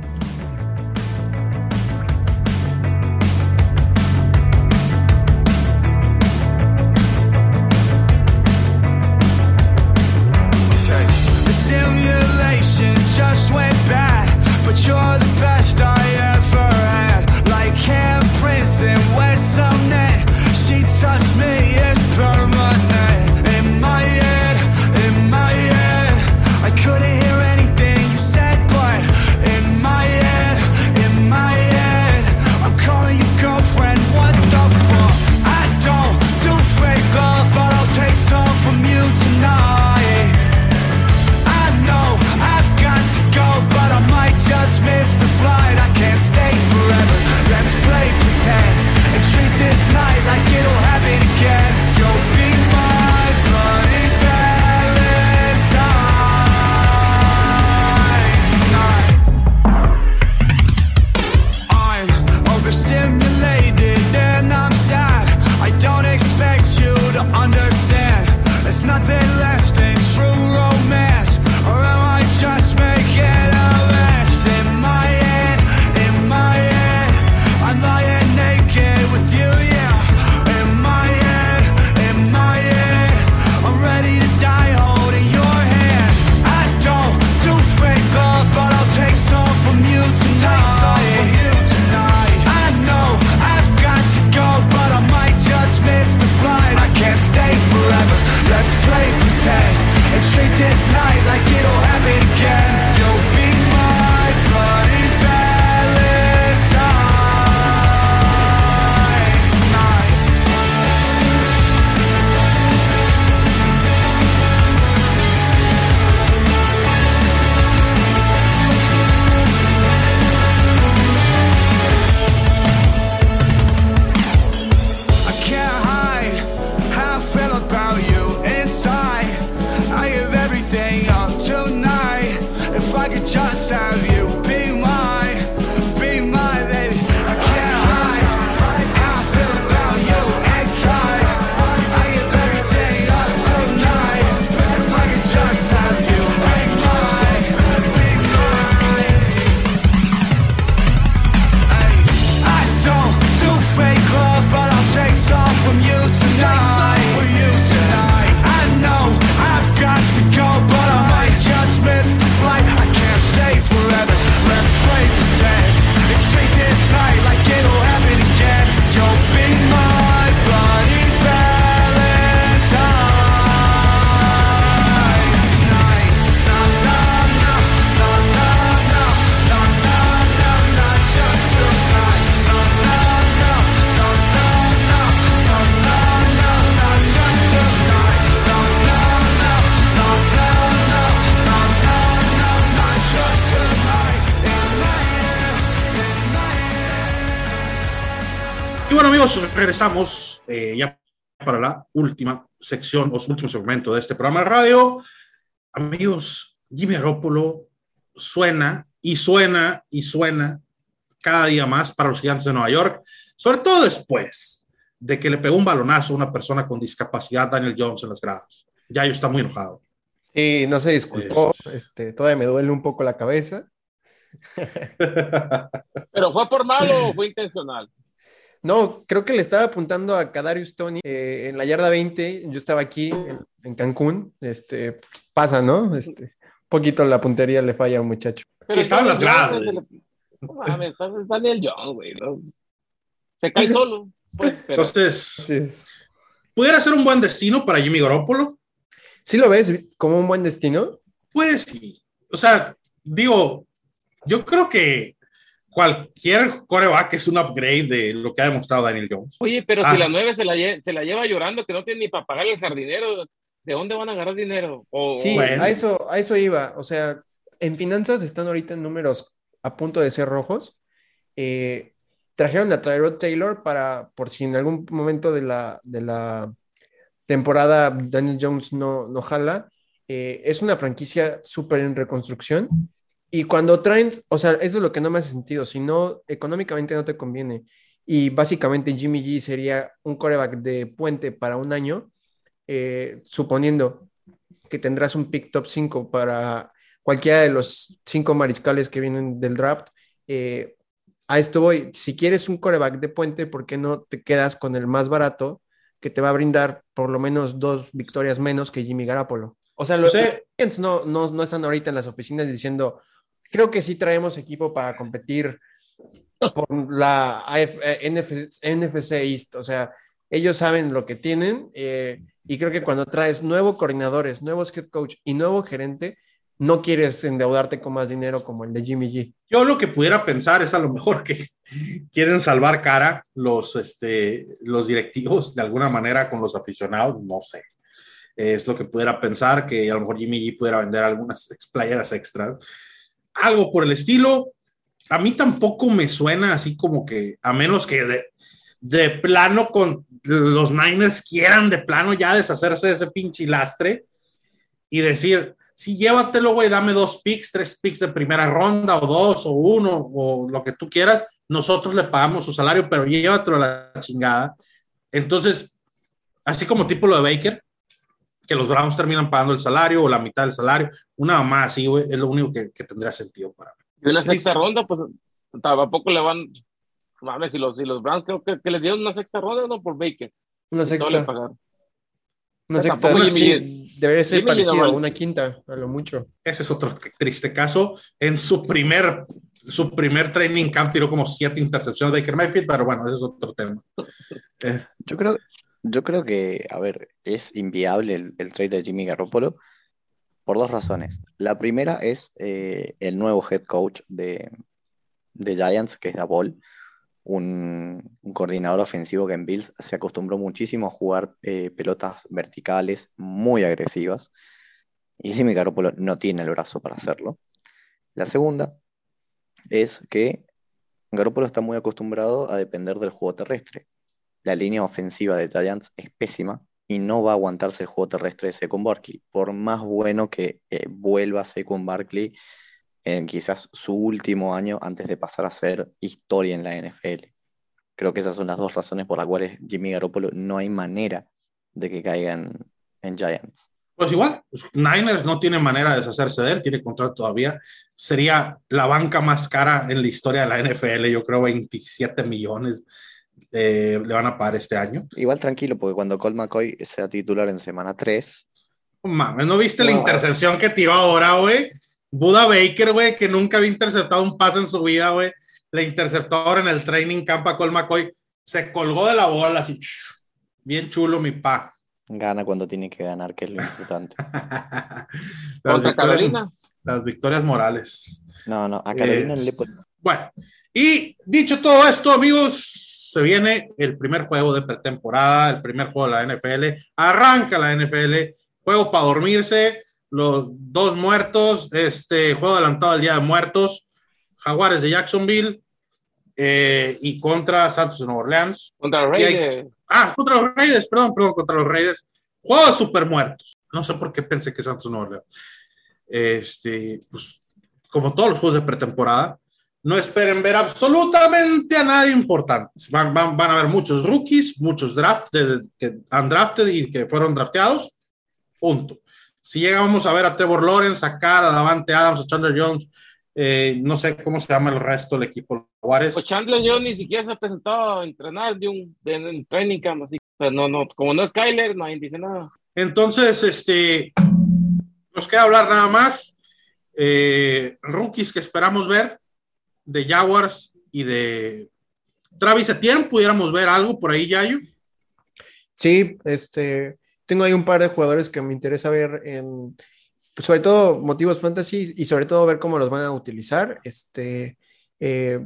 A: Regresamos eh, ya para la última sección o su último segmento de este programa de radio. Amigos, Jimmy Garoppolo suena y suena y suena cada día más para los gigantes de Nueva York, sobre todo después de que le pegó un balonazo a una persona con discapacidad, Daniel Jones, en las gradas. Ya yo está muy enojado.
D: Y no se disculpó,
A: Es-
D: este, todavía me duele un poco la cabeza.
B: ¿Pero fue por malo o fue intencional?
D: No, creo que le estaba apuntando a Kadarius Tony eh, en la yarda 20. Yo estaba aquí en, en Cancún. Este, pasa, ¿no? Este, un poquito la puntería le falla al muchacho.
B: Pero
A: Estaba en las gradas.
B: No mames, está- Daniel Jones, güey. ¿no? Se cae solo. Pues, pero
A: Entonces,
D: Entonces,
A: ¿pudiera ser un buen destino para Jimmy Garoppolo?
D: ¿sí lo ves como un buen destino?
A: Pues sí. O sea, digo, yo creo que cualquier coreback es un upgrade de lo que ha demostrado Daniel Jones.
B: Oye, pero
A: Ah.
B: si la nueve se la, se la lleva llorando, que no tiene ni para pagarle al jardinero, ¿de dónde van a agarrar dinero? O,
D: Sí,
A: Bueno.
D: a eso, a eso iba. O sea, en finanzas están ahorita en números a punto de ser rojos. Eh, trajeron a Tyrod Taylor para, por si en algún momento de la, de la temporada Daniel Jones no, no jala. Eh, es una franquicia súper en reconstrucción. Y cuando traen, o sea, eso es lo que no me hace sentido. Si no, económicamente no te conviene. Y básicamente Jimmy G sería un coreback de puente para un año, eh, suponiendo que tendrás un pick top 5 para cualquiera de los cinco mariscales que vienen del draft. eh, a esto voy. Si quieres un coreback de puente, ¿por qué no te quedas con el más barato que te va a brindar por lo menos dos victorias menos que Jimmy Garapolo? O sea, los. Giants no, no, no están ahorita en las oficinas diciendo, creo que sí traemos equipo para competir por la AF eh, NF NFC East. O sea, ellos saben lo que tienen eh, y creo que cuando traes nuevos coordinadores, nuevos head coach y nuevo gerente, no quieres endeudarte con más dinero como el de Jimmy G.
A: Yo lo que pudiera pensar es a lo mejor que quieren salvar cara los, este, los directivos de alguna manera con los aficionados, no sé. Es lo que pudiera pensar, que a lo mejor Jimmy G pudiera vender algunas playeras extras. Algo por el estilo. A mí tampoco me suena así como que, a menos que de, de plano con los Niners quieran de plano ya deshacerse de ese pinche lastre y decir, sí, llévatelo, güey, dame dos picks, tres picks de primera ronda, o dos, o uno, o lo que tú quieras, nosotros le pagamos su salario, pero llévatelo a la chingada. Entonces, así como tipo lo de Baker, que los Browns terminan pagando el salario o la mitad del salario, una más así, güey, es lo único que, que tendría sentido para mí.
B: Y una sexta ronda, pues tampoco le van. Mames, si los, si los Browns creo que, que les dieron una sexta ronda, no por Baker.
D: Una
B: No le
D: sexta.
B: pagaron.
D: Una sexta. sí, debería ser
B: Jimmy
D: parecido a una quinta, a lo mucho.
A: Ese es otro triste caso. En su primer, su primer training camp tiró como siete intercepciones de Baker Mayfield, pero bueno, ese es otro tema. Eh,
C: Yo creo, yo creo que, a ver, es inviable el, trade de Jimmy Garoppolo por dos razones. La primera es eh, el nuevo head coach de, de Giants, que es Dabol, un, un coordinador ofensivo que en Bills se acostumbró muchísimo a jugar eh, pelotas verticales muy agresivas. Y Jimmy Garoppolo no tiene el brazo para hacerlo. La segunda es que Garoppolo está muy acostumbrado a depender del juego terrestre la línea ofensiva de Giants es pésima y no va a aguantarse el juego terrestre de Saquon Barkley, por más bueno que eh, vuelva Saquon Barkley en quizás su último año antes de pasar a ser historia en la NFL. Creo que esas son las dos razones por las cuales Jimmy Garoppolo no hay manera de que caiga en, en Giants.
A: Pues igual, pues, Niners no tiene manera de deshacerse de él, tiene contrato todavía. Sería la banca más cara en la historia de la NFL, yo creo 27 millones eh, le van a pagar este año.
C: Igual tranquilo, porque cuando Colt McCoy sea titular en semana 3,
A: No Mames, ¿no viste la
B: No.
A: intercepción que tiró ahora, güey? Buda Baker, güey, que nunca había interceptado un pase en su vida, güey. La interceptó ahora en el training camp a Col McCoy. Se colgó de la bola así. Bien chulo, mi pa.
C: gana cuando tiene que ganar, que es lo importante.
A: las,
B: Contra
A: victorias,
B: Carolina.
A: las victorias morales.
C: No, no, a Carolina
A: Es-
C: le pon-
A: Bueno, y dicho todo esto, amigos, se viene el primer juego de pretemporada, el primer juego de la NFL. Arranca la NFL, juego para dormirse, los dos muertos, este juego adelantado al Día de Muertos, Jaguares de Jacksonville eh, y contra Santos de Nueva Orleans.
B: Contra los
A: hay-
B: Raiders.
A: Ah, contra los Raiders, perdón, perdón, contra los Raiders. Juego de super muertos. No sé por qué pensé que Santos de Nueva Orleans. Este, pues, como todos los juegos de pretemporada, no esperen ver absolutamente a nadie importante. Van, van, van a haber muchos rookies, muchos draft de- que han drafted y que fueron drafteados. Punto. Si llegamos a ver a Trevor Lawrence, a Cara, a Davante Adams, a Chandler Jones, eh, no sé cómo se llama el resto del equipo de Jaguares.
B: Pues Chandler Jones ni siquiera se ha presentado a entrenar de un en el training camp, así que no, no, como no es Kyler, nadie dice nada.
A: Entonces, este, nos queda hablar nada más. Eh, rookies que esperamos ver de Jaguars y de Travis Etienne, pudiéramos ver algo por ahí, Yayo.
D: Sí, este, tengo ahí un par de jugadores que me interesa ver en, pues, sobre todo motivos fantasy y sobre todo ver cómo los van a utilizar. Este, eh,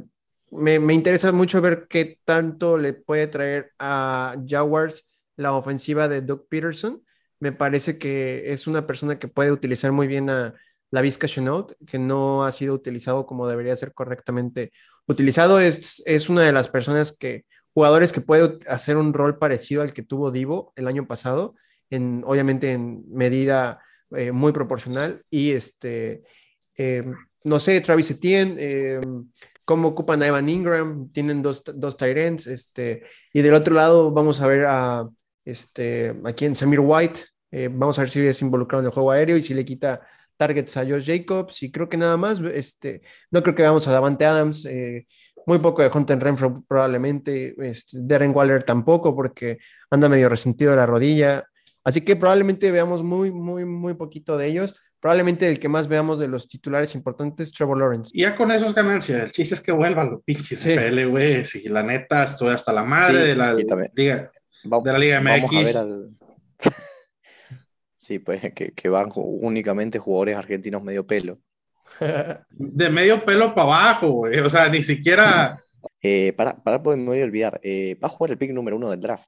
D: me, me interesa mucho ver qué tanto le puede traer a Jaguars la ofensiva de Doug Peterson. Me parece que es una persona que puede utilizar muy bien a la Vizca Chenault, que no ha sido utilizado como debería ser correctamente utilizado. Es, es una de las personas que, jugadores que puede hacer un rol parecido al que tuvo Divo el año pasado, en, obviamente en medida eh, muy proporcional. Y este, eh, no sé, Travis Etienne, eh, cómo ocupan a Evan Ingram, tienen dos, dos ends, este, y del otro lado vamos a ver a este, aquí en Samir White, vamos a ver si es involucrado en el juego aéreo y si le quita targets a Josh Jacobs, y creo que nada más, este, no creo que veamos a Davante Adams, eh, muy poco de Hunter Renfro probablemente, este, Darren Waller tampoco, porque anda medio resentido de la rodilla, así que probablemente veamos muy, muy, muy poquito de ellos, probablemente el que más veamos de los titulares importantes, Trevor Lawrence.
A: Y ya con eso es ganancia. El chiste es que vuelvan los pinches
D: Sí.
A: NFL, güey. Sí, la neta, estoy hasta la madre
C: Sí,
A: de la liga. De la Liga
C: Vamos a
A: MX.
C: ver al... Sí, pues que, que van únicamente jugadores argentinos medio pelo.
A: De medio pelo para abajo, güey. O sea, ni siquiera.
C: Eh, para, para, pues me voy a olvidar. eh, va a jugar el pick número uno del draft.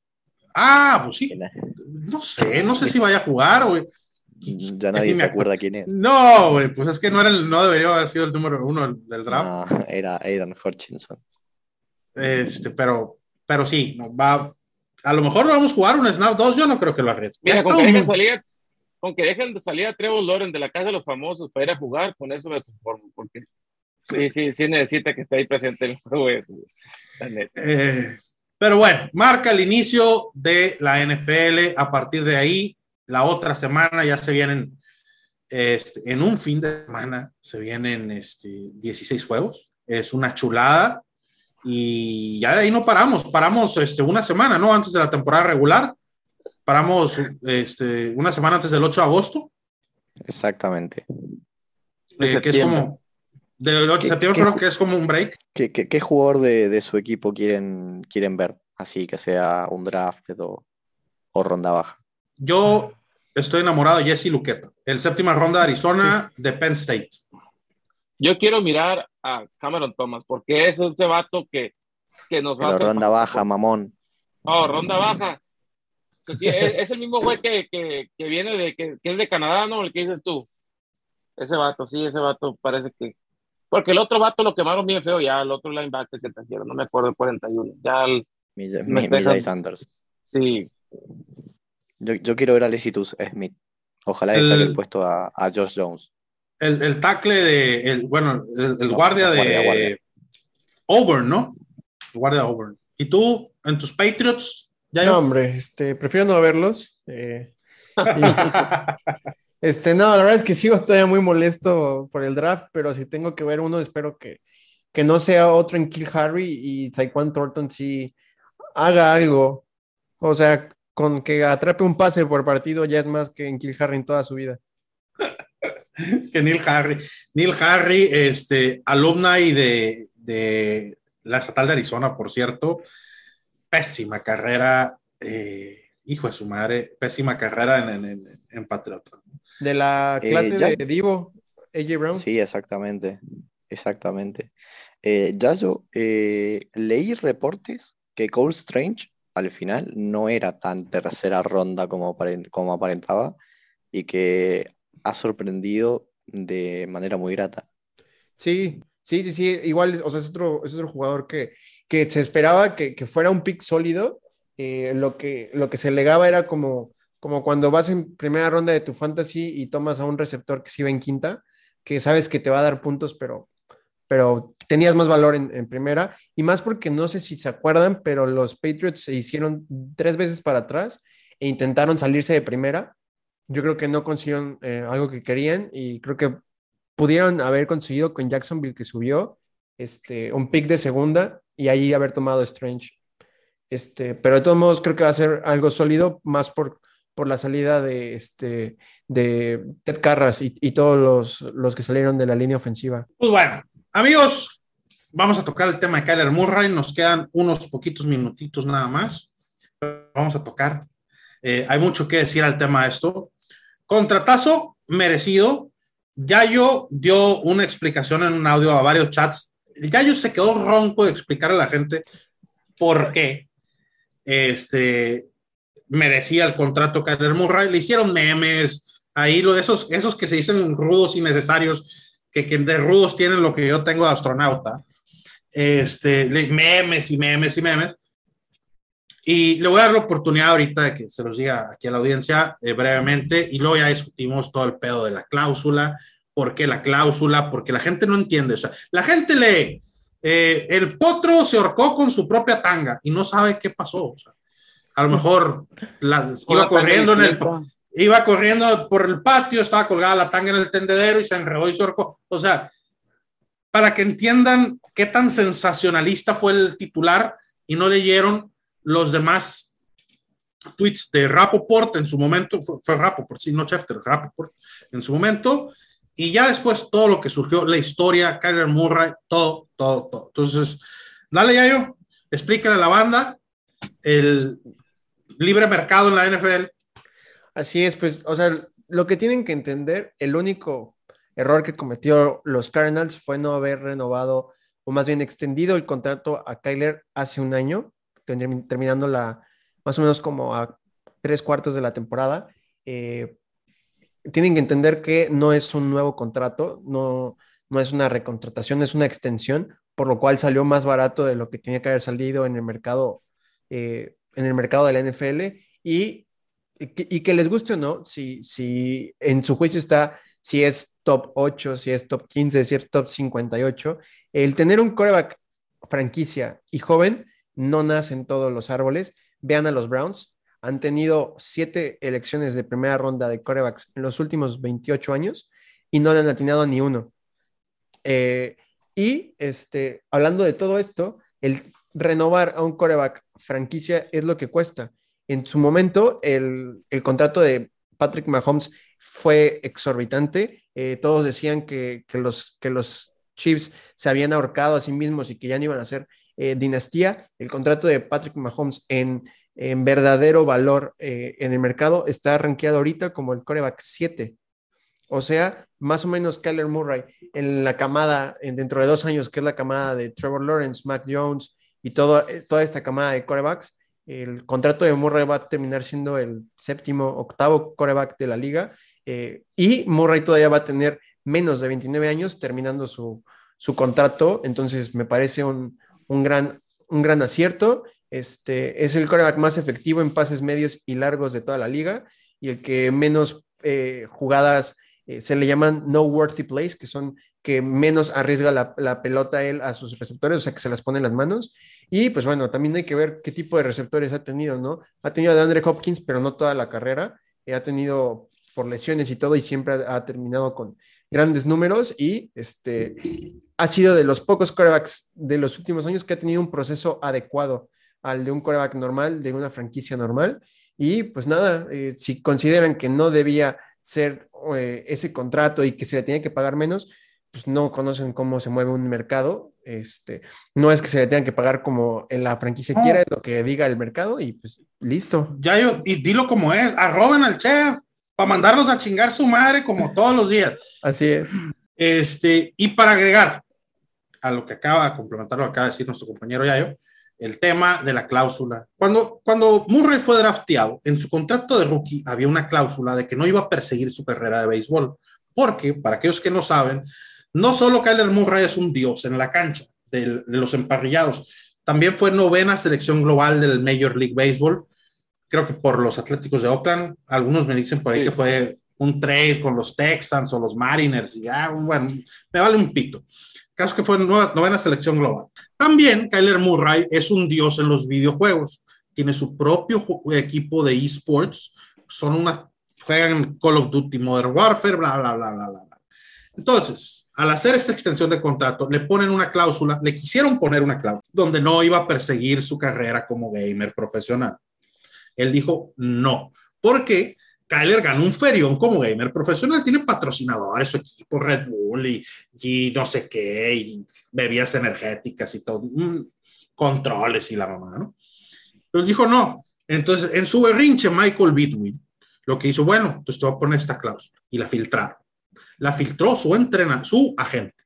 A: Ah, pues sí. No sé, no sé si vaya a jugar, güey.
C: Ya nadie
A: me
C: acuerda quién es.
A: No, güey, pues es que no, era el- no debería haber sido el número uno del, del draft.
C: No, era Aidan Hutchinson.
A: Este, pero, pero sí, no, va. A lo mejor vamos a jugar un snap 2, yo no creo que lo arriesgue. Ya
B: Mira,
A: está
B: con con que dejen de salir a Trevor Lawrence de la casa de los famosos para ir a jugar, con eso me conformo, porque sí, sí, sí necesita que esté ahí presente el juego.
A: Eh, Pero bueno, marca el inicio de la NFL. A partir de ahí, la otra semana ya se vienen, este, en un fin de semana, se vienen este, 16 juegos. Es una chulada. Y ya de ahí no paramos. Paramos este, una semana, ¿no? Antes de la temporada regular. Paramos este, una semana antes del 8 de agosto.
C: Exactamente.
A: Eh, que es como, de 8 de septiembre creo que es como un break.
C: ¿Qué, qué, qué jugador de, de, su equipo quieren, quieren ver? Así que sea un draft o, o ronda baja.
A: Yo estoy enamorado de Jesse Luqueta, el séptima ronda de Arizona de Penn State.
B: Yo quiero mirar a Cameron Thomas porque es ese vato que, que nos va
C: Pero
B: a hacer.
C: ronda baja, mamón.
B: No, ronda baja. Pues sí, es, es, el mismo güey que, que, que viene de, que, que, es de Canadá, ¿no? El que dices tú. Ese vato, sí, ese vato parece que. Porque el otro vato lo quemaron bien feo ya, el otro linebacker que te hicieron, no me acuerdo, el 41. Ya el.
C: Mijay Sanders.
B: Sí.
C: Yo, yo, quiero ver a Lecitus Smith. Ojalá le saque el puesto a, a Josh Jones.
A: El, el, tackle de, el, bueno, el, el no, guardia de guardia, guardia. Auburn, ¿no? El guardia de Auburn. ¿Y tú, en tus Patriots?
D: ¿Ya no, hombre, este, prefiero no verlos. Eh, y, este, no, la verdad es que sigo todavía muy molesto por el draft, pero si tengo que ver uno, espero que, que no sea otro en Kill Harry y Taekwondo Thornton sí haga algo. O sea, con que atrape un pase por partido ya es más que en Kill Harry en toda su vida.
A: que Neil Harry. Neil Harry, este, alumni de, de la estatal de Arizona, por cierto. Pésima carrera, eh, hijo de su madre, pésima carrera en, en, en Patriota.
D: De la clase eh, de Divo, AJ Brown.
C: Sí, exactamente. Exactamente. Eh, Yayo, eh, leí reportes que Cole Strange al final no era tan tercera ronda como, aparent como aparentaba y que ha sorprendido de manera muy grata.
D: Sí, sí, sí, sí, igual, o sea, es otro, es otro jugador que, que se esperaba que, que fuera un pick sólido, eh, lo, que, lo que se legaba era como, como cuando vas en primera ronda de tu fantasy y tomas a un receptor que sí va en quinta, que sabes que te va a dar puntos, pero, pero tenías más valor en, primera, y más porque no sé si se acuerdan, pero los Patriots se hicieron tres veces para atrás e intentaron salirse de primera. Yo creo que no consiguieron eh, algo que querían y creo que pudieron haber conseguido con Jacksonville que subió este, un pick de segunda y ahí haber tomado Strange. Este, pero de todos modos creo que va a ser algo sólido, más por, por la salida de, este, de Ted Carras y, y todos los, los que salieron de la línea ofensiva.
A: Pues bueno, amigos, vamos a tocar el tema de Kyler Murray. Nos quedan unos poquitos minutitos nada más. Vamos a tocar. Eh, hay mucho que decir al tema de esto. Contratazo merecido. Yayo dio una explicación en un audio a varios chats. Yayo se quedó ronco de explicar a la gente por qué este, merecía el contrato Kyler Murray. Le hicieron memes ahí, lo esos, esos que se dicen rudos y necesarios, que, que de rudos tienen lo que yo tengo de astronauta este, memes y memes y memes. Y le voy a dar la oportunidad ahorita de que se los diga aquí a la audiencia eh, brevemente y luego ya discutimos todo el pedo de la cláusula, por qué la cláusula, porque la gente no entiende. O sea, la gente lee, eh, el potro se ahorcó con su propia tanga y no sabe qué pasó. O sea, a lo mejor la, iba corriendo en el iba corriendo por el patio, estaba colgada la tanga en el tendedero y se enredó y se ahorcó. O sea, para que entiendan qué tan sensacionalista fue el titular y no leyeron los demás tweets de Rapoport en su momento, fue, Rapoport, sí, no Schefter, Rapoport en su momento, y ya después todo lo que surgió, la historia, Kyler Murray, todo, todo, todo. Entonces, dale ya yo, explícale a la banda el libre mercado en la NFL.
D: Así es, pues, o sea, lo que tienen que entender, el único error que cometió los Cardinals fue no haber renovado o más bien extendido el contrato a Kyler hace un año, terminando la más o menos como a tres cuartos de la temporada. Eh, tienen que entender que no es un nuevo contrato, no, no es una recontratación, es una extensión, por lo cual salió más barato de lo que tenía que haber salido en el mercado, eh, en el mercado de la NFL y, que les guste o no, si, si en su juicio está si es top 8, si es top 15, si es top 58, el tener un coreback franquicia y joven no nacen todos los árboles. Vean a los Browns, han tenido siete elecciones de primera ronda de corebacks en los últimos 28 años y no le han atinado ni uno. Eh, y este, hablando de todo esto, el renovar a un coreback franquicia es lo que cuesta. En su momento, el, el contrato de Patrick Mahomes fue exorbitante. Eh, todos decían que, que, los, que los Chiefs se habían ahorcado a sí mismos y que ya no iban a ser eh, dinastía. El contrato de Patrick Mahomes en, en verdadero valor eh, en el mercado está rankeado ahorita como el coreback 7. O sea, más o menos Kyler Murray en la camada, en, dentro de dos años, que es la camada de Trevor Lawrence, Mac Jones y todo, eh, toda esta camada de corebacks, el contrato de Murray va a terminar siendo el séptimo, octavo coreback de la liga. Eh, y Murray todavía va a tener menos de 29 años terminando su, su contrato. Entonces, me parece un, un, gran, un gran acierto. Este, es el coreback más efectivo en pases medios y largos de toda la liga y el que menos eh, jugadas eh, se le llaman no worthy plays, que son que menos arriesga la, pelota él a sus receptores, o sea, que se las pone en las manos. Y pues bueno, también hay que ver qué tipo de receptores ha tenido, ¿no? Ha tenido a Andre Hopkins, pero no toda la carrera. Eh, ha tenido por lesiones y todo, y siempre ha, terminado con grandes números. Y este ha sido de los pocos corebacks de los últimos años que ha tenido un proceso adecuado al de un coreback normal, de una franquicia normal. Y pues nada, eh, si consideran que no debía ser eh, ese contrato y que se le tiene que pagar menos, pues no conocen cómo se mueve un mercado. Este, no es que se le tengan que pagar como en la franquicia
A: No.
D: quiera, es lo que diga el mercado y pues listo.
A: Ya yo, y dilo como es, arroben al chef para mandarlos a chingar su madre como todos los días.
D: Así es.
A: Este, y para agregar a lo que acaba de complementar lo que acaba de decir nuestro compañero Yayo, el tema de la cláusula. Cuando, cuando Murray fue drafteado, en su contrato de rookie había una cláusula de que no iba a perseguir su carrera de béisbol. Porque, para aquellos que no saben, no solo Kyler Murray es un dios en la cancha de, de los emparrillados, también fue novena selección global del Major League Baseball, creo que por los Atléticos de Oakland. Algunos me dicen por ahí
B: Sí.
A: que fue un trade con los Texans o los Mariners. Y ya, bueno, me vale un pito. Caso que fue nueva, novena selección global. También Kyler Murray es un dios en los videojuegos. Tiene su propio equipo de esports. Son una, juegan Call of Duty Modern Warfare, bla, bla, bla, bla, bla. Entonces, al hacer esta extensión de contrato, le ponen una cláusula, le quisieron poner una cláusula donde no iba a perseguir su carrera como gamer profesional. Él dijo no, porque Kyler ganó un ferión como gamer profesional, tiene patrocinadores, su equipo Red Bull y, y no sé qué, y bebidas energéticas y todo, mm, controles y la mamá, ¿no? Entonces dijo no. Entonces, en su berrinche, Michael Bitwin lo que hizo, bueno, entonces te voy a poner esta cláusula y la filtraron. La filtró su entrenador, su agente.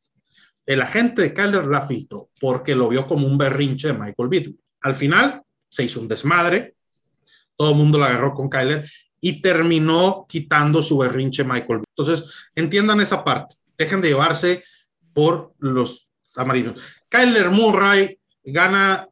A: El agente de Kyler la filtró porque lo vio como un berrinche de Michael Bitwin. Al final se hizo un desmadre, todo el mundo lo agarró con Kyler y terminó quitando su berrinche Michael. Entonces, entiendan esa parte. Dejen de llevarse por los amarillos. Kyler Murray gana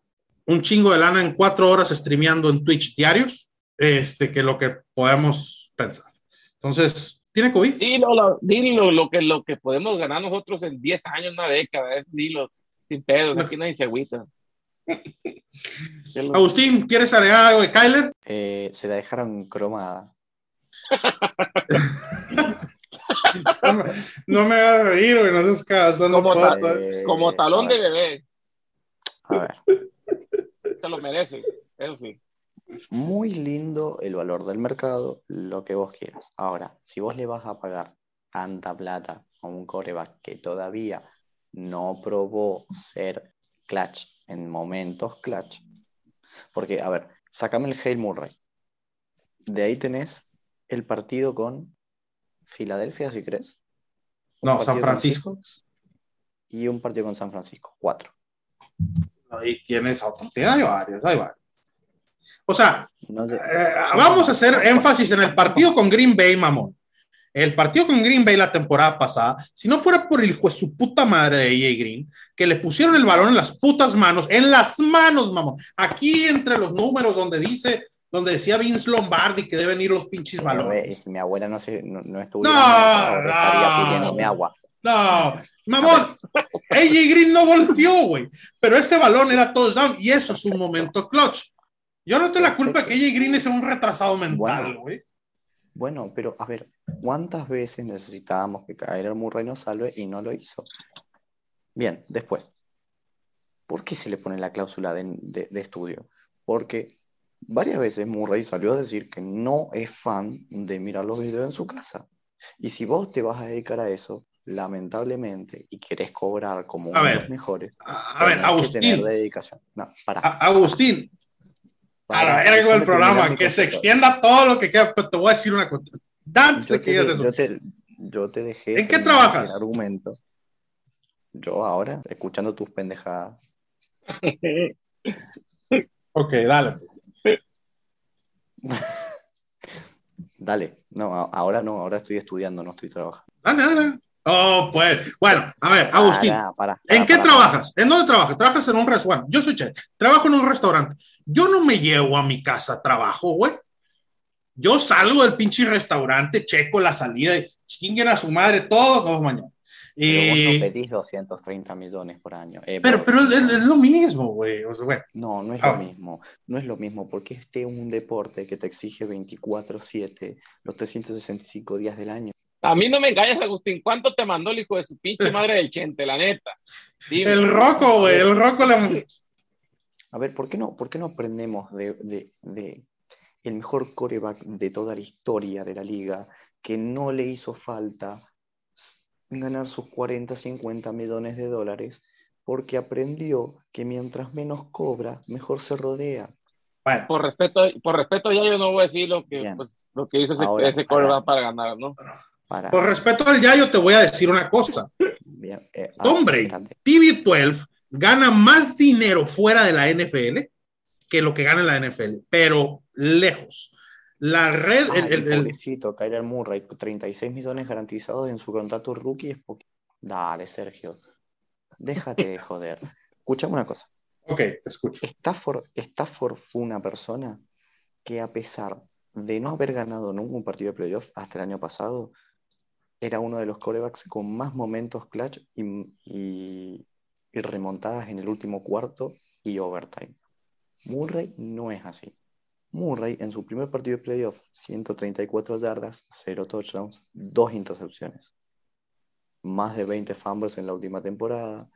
A: un chingo de lana en cuatro horas streameando en Twitch diarios, este, que lo que podemos pensar. Entonces, ¿tiene COVID?
B: Dilo, lo, dilo lo, que, lo que podemos ganar nosotros en 10 años, una década, es dilo, sin pedos, aquí nadie se agüita.
A: Agustín, ¿quieres agregar algo de Kyler?
C: Eh, se la dejaron cromada.
A: No me, no me hagas reír, güey, no seas caso, no
B: Como
C: Eh,
B: Como talón
C: a
B: de bebé,
C: A ver,
B: se lo merece, eso sí.
C: muy lindo el valor del mercado, lo que vos quieras. Ahora, si vos le vas a pagar tanta plata a un coreback que todavía no probó ser clutch en momentos clutch, porque, a ver, sacame el Hale Murray. De ahí tenés el partido con Filadelfia, si crees.
A: No, San Francisco.
C: Y un partido con San Francisco, cuatro.
A: Ahí tienes otro. Hay varios, hay varios. O sea,
C: No te-
A: eh, vamos a hacer énfasis en el partido con Green Bay, mamón. El partido con Green Bay la temporada pasada, si no fuera por el de su puta madre de AJ Green, que le pusieron el balón en las putas manos, en las manos, mamón. Aquí entre los números donde dice, donde decía Vince Lombardi que deben ir los pinches balones.
C: si mi abuela no, se, no, no
A: No,
C: esa hora,
A: no.
C: estaría pidiéndome agua.
A: No, Mamón, AJ Green no volteó, güey. Pero ese balón era touchdown y eso es un momento clutch. Yo no tengo la culpa que AJ Green es un retrasado mental, güey.
C: Bueno, pero a ver, ¿cuántas veces necesitábamos que Kyler Murray nos salve y no lo hizo? Bien, después. ¿Por qué se le pone la cláusula de, de- de estudio? Porque varias veces Murray salió a decir que no es fan de mirar los videos en su casa. Y si vos te vas a dedicar a eso, lamentablemente, y querés cobrar como
A: A
C: uno de los mejores,
A: A, a ver,
C: tener
A: Agustín,
C: dedicación. No, para.
A: a- Agustín, a la verga con el programa, que se extienda todo lo que queda, pero te voy a decir una cosa. Antes
C: Yo
A: de que
C: te,
A: digas
C: yo
A: eso,
C: te- yo te dejé.
A: ¿En qué trabajas?
C: El argumento. Yo ahora, escuchando tus pendejadas.
A: ok, dale.
C: Dale, no, ahora no, ahora estoy estudiando, no estoy trabajando.
A: Dale, dale. Oh, pues, bueno, a ver, Agustín,
C: Para, para,
A: ¿en
C: para,
A: qué
C: para,
A: trabajas? ¿En dónde trabajas? ¿Trabajas en un restaurante? Yo soy chef, trabajo en un restaurante. Yo no me llevo a mi casa trabajo, güey. Yo salgo del pinche restaurante, checo la salida, y chinguen a su madre todos los mañana.
C: Pero vos no pedís 230 millones por año. eh,
A: pero, pero es, es- es lo mismo, güey. O sea, güey.
C: No, no es
A: Ah.
C: lo mismo. No es lo mismo porque este es un deporte que te exige 24/7 los 365 días del año.
B: A mí no me engañas, Agustín. ¿Cuánto te mandó el hijo de su pinche madre del Chente, la neta? Dime.
A: El roco, güey, el roco le...
C: A ver, ¿por qué no, por qué no aprendemos de, de- de el mejor coreback de toda la historia de la liga, que no le hizo falta ganar sus 40, 50 millones de dólares, porque aprendió que mientras menos cobra, mejor se rodea?
A: Bueno,
B: Por respeto, por respeto ya yo no voy a decir lo que, pues, lo que hizo ese,
C: Ahora,
B: ese quarterback para ganar, ¿no?
C: Para,
A: por respeto al Yayo te voy a decir una cosa.
C: bien, eh, ah, espérate.
A: TB12 gana más dinero fuera de la NFL que lo que gana en la NFL, pero lejos. La red,
C: Ah,
A: el- el- el-
C: pobrecito, Kyler Murray, 36 millones garantizados en su contrato rookie es poquito. Dale, Sergio, déjate de joder. Escuchame una cosa.
A: ok, te escucho.
C: Stafford, Stafford fue una persona que a pesar de no haber ganado nunca un partido de playoff hasta el año pasado, era uno de los corebacks con más momentos clutch y, y- y remontadas en el último cuarto y overtime. Murray no es así. Murray en su primer partido de playoff, 134 yardas, 0 touchdowns, 2 intercepciones. Más de 20 fumbles en la última temporada,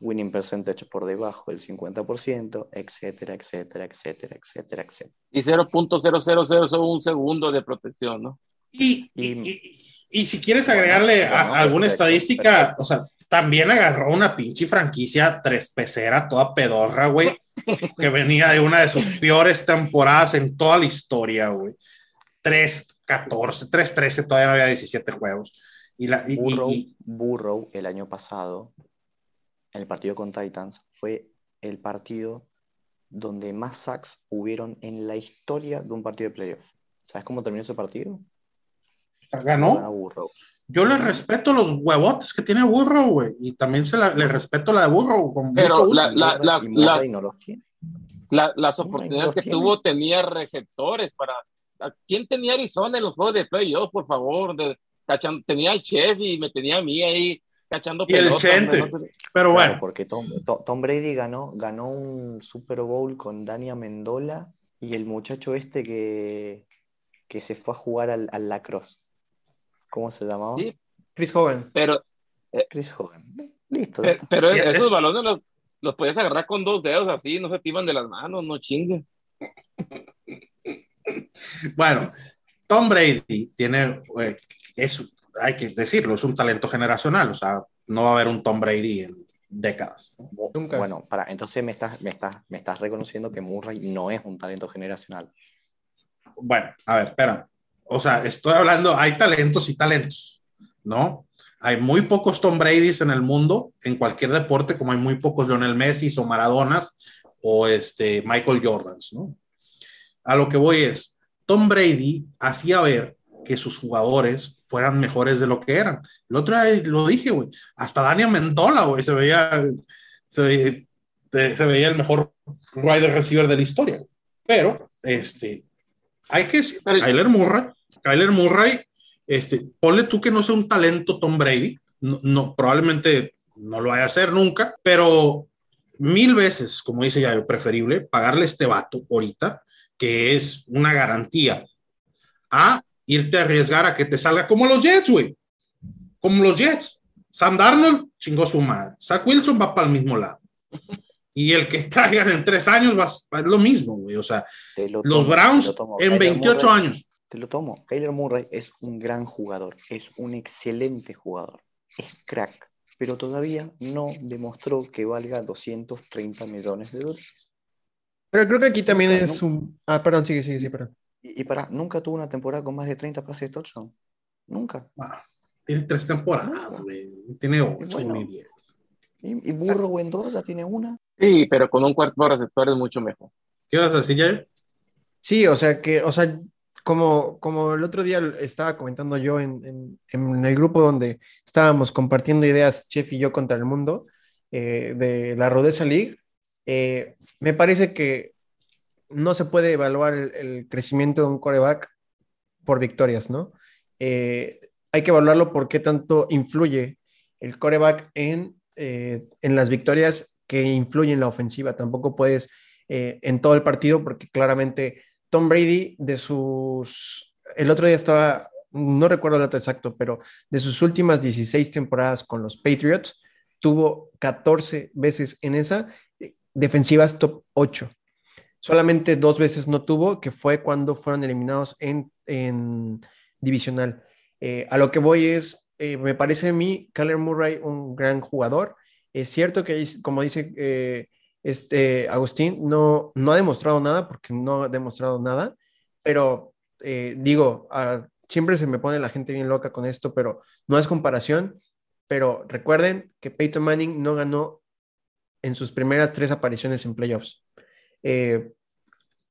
C: winning percentage por debajo del 50%, etcétera, etcétera, etcétera, etcétera, etcétera.
B: Y 0.000 son un segundo de protección, ¿no?
A: Y, y-
C: Y-
A: y- si quieres agregarle a- alguna estadística, o sea, también agarró una pinche franquicia tres pecera, toda pedorra, güey, que venía de una de sus peores temporadas en toda la historia, güey. 3-14, 3-13, todavía no había 17 juegos. Y la, y- y-
C: Burrow,
A: y-
C: Burrow el año pasado, el partido con Titans, fue el partido donde más sacks hubieron en la historia de un partido de playoff. ¿Sabes cómo terminó ese partido?
A: Ganó. Yo le respeto los huevotes que tiene Burrow, güey, y también se la- le respeto la de Burrow. Con
B: Pero
A: mucho
B: la- la- las-
C: no
B: oportunidades
C: no
B: que tuvo tenía receptores para... ¿a ¿Quién tenía Arizona en los juegos de playoff, por favor? De, tenía al chef y me tenía a mí ahí cachando
A: Y el Chente. Pero
C: Claro,
A: bueno,
C: porque Tom, To- Tom Brady ganó, ganó un Super Bowl con Dani Amendola y el muchacho este que, que se fue a jugar al, al lacrosse. ¿Cómo se llamaba?
B: Sí.
D: Chris Hogan.
B: Pero,
C: Chris Hogan. Listo.
B: pero, pero
A: Sí,
B: esos
A: es-
B: balones los, los podías agarrar con dos dedos así, no se te iban de las manos, no chingue.
A: Bueno, Tom Brady tiene, eh, es, hay que decirlo, es un talento generacional, o sea, no va a haber un Tom Brady en décadas.
D: Nunca.
C: Bueno, para, entonces me estás, me estás, me estás reconociendo que Murray no es un talento generacional.
A: Bueno, a ver, espera. O sea, estoy hablando, hay talentos y talentos, ¿no? Hay muy pocos Tom Brady's en el mundo, en cualquier deporte, como hay muy pocos Lionel Messi o Maradonas o este Michael Jordans, ¿no? A lo que voy es, Tom Brady hacía ver que sus jugadores fueran mejores de lo que eran. El otro día lo dije, güey, hasta Daniel Mendola, güey, se veía, se veía, se veía el mejor wide receiver de la historia. Pero, este, hay que
B: Pero-
A: Kyler Murray, Kyler Murray, este, ponle tú que no sea un talento Tom Brady, no, no, probablemente no lo vaya a hacer nunca, pero mil veces, como dice ya, preferible pagarle a este vato ahorita, que es una garantía, a irte a arriesgar a que te salga como los Jets, güey. Como los Jets. Sam Darnold chingó su madre. Zach Wilson va para el mismo lado. Y el que traigan en tres años va, es lo mismo, güey. O sea, los Browns
C: lo
A: en
C: Kyler
A: 28
C: Murray,
A: años.
C: Te lo tomo. Kyler Murray es un gran jugador, es un excelente jugador, es crack, pero todavía no demostró que valga 230 millones de dólares.
D: Pero creo que aquí también
C: Nunca,
D: es un... Ah, perdón, sigue, sigue, sí, perdón.
C: Y, y para, nunca tuvo una temporada con más de 30 pases de touchdown. Nunca.
A: Ah, tiene tres temporadas, güey. Tiene ocho,
C: Bueno.
A: ni diez.
C: Y, y Burro Mendoza tiene una.
B: Sí, pero con un cuarto receptor es mucho mejor.
A: ¿Qué vas a decir, Jair?
D: Sí, o sea que, o sea, como, como el otro día estaba comentando yo en, en- el grupo donde estábamos compartiendo ideas, Chef y yo contra el mundo, eh, de la Rodeza League, eh, me parece que no se puede evaluar el, crecimiento de un coreback por victorias, ¿no? Eh, hay que evaluarlo por qué tanto influye el coreback en, en las victorias que influyen en la ofensiva. Tampoco puedes en todo el partido porque claramente Tom Brady de sus... El otro día estaba, no recuerdo el dato exacto, pero de sus últimas 16 temporadas con los Patriots, tuvo 14 veces en esa eh, defensivas top 8. Solamente dos veces no tuvo, que fue cuando fueron eliminados en, en divisional. Eh, a lo que voy es, eh, me parece a mí, Kyler Murray un gran jugador. Es cierto que, como dice este Agustín, no, no ha demostrado nada, porque no ha demostrado nada, pero eh, digo, ah, siempre se me pone la gente bien loca con esto, pero no es comparación. Pero recuerden que Peyton Manning no ganó en sus primeras tres apariciones en playoffs. Eh,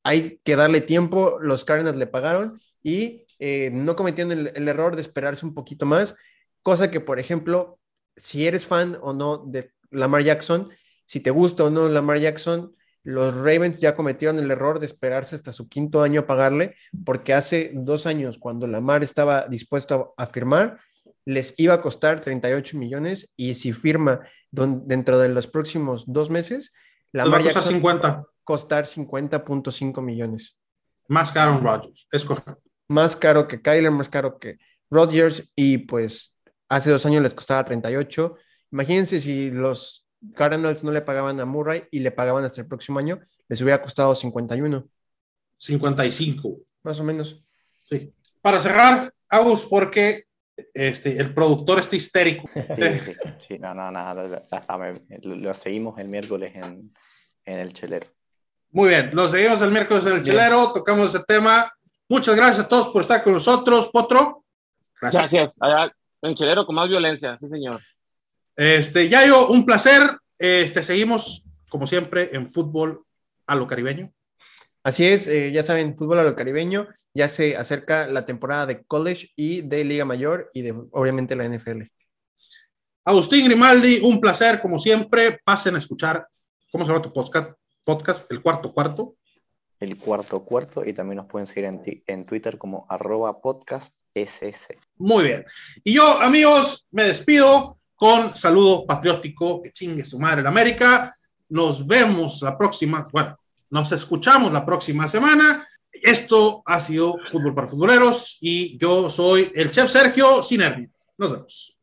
D: hay que darle tiempo, los Cardinals le pagaron y eh, no cometieron el error de esperarse un poquito más, cosa que, por ejemplo, si eres fan o no de Lamar Jackson, si te gusta o no Lamar Jackson, los Ravens ya cometieron el error de esperarse hasta su quinto año a pagarle, porque hace dos años, cuando Lamar estaba dispuesto a, firmar, les iba a costar 38 millones y si firma don- dentro de los próximos dos meses,
A: Te va
D: Lamar
A: a costar
D: Jackson
A: 50.
D: costar 50.5 millones.
A: Más caro Rodgers. Es correcto.
D: Más caro que Kyler, más caro que Rodgers y pues hace dos años les costaba 38. Imagínense si los Cardinals no le pagaban a Murray y le pagaban hasta el próximo año, les hubiera costado 51,
A: 55.
D: más o menos.
A: Sí. Para cerrar, Agus, porque este, el productor está histérico.
C: Sí, sí, sí, no, no, no, lo, lo seguimos el miércoles en, en el chelero.
A: Muy bien, los seguimos el miércoles en el
D: Bien.
A: chelero, tocamos ese tema. Muchas gracias a todos por estar con nosotros. Potro, gracias.
B: Gracias. Allá, en Chelero con más violencia, sí, señor.
A: Este, Yayo, un placer. Este, seguimos, como siempre, en fútbol a lo caribeño.
D: Así es, eh, ya saben, fútbol a lo caribeño, ya se acerca la temporada de college y de Liga Mayor y de obviamente la NFL.
A: Agustín Grimaldi, un placer, como siempre. Pasen a escuchar, ¿cómo se llama tu podcast? Podcast, el cuarto cuarto.
C: El cuarto cuarto y también nos pueden seguir en, ti- en Twitter como arroba podcast SS.
A: Muy bien. Y yo, amigos, me despido con saludo patriótico, que chingue su madre en América. Nos vemos la próxima, bueno, nos escuchamos la próxima semana. Esto ha sido Fútbol para Futboleros y yo soy el chef Sergio Sinervi. Nos vemos.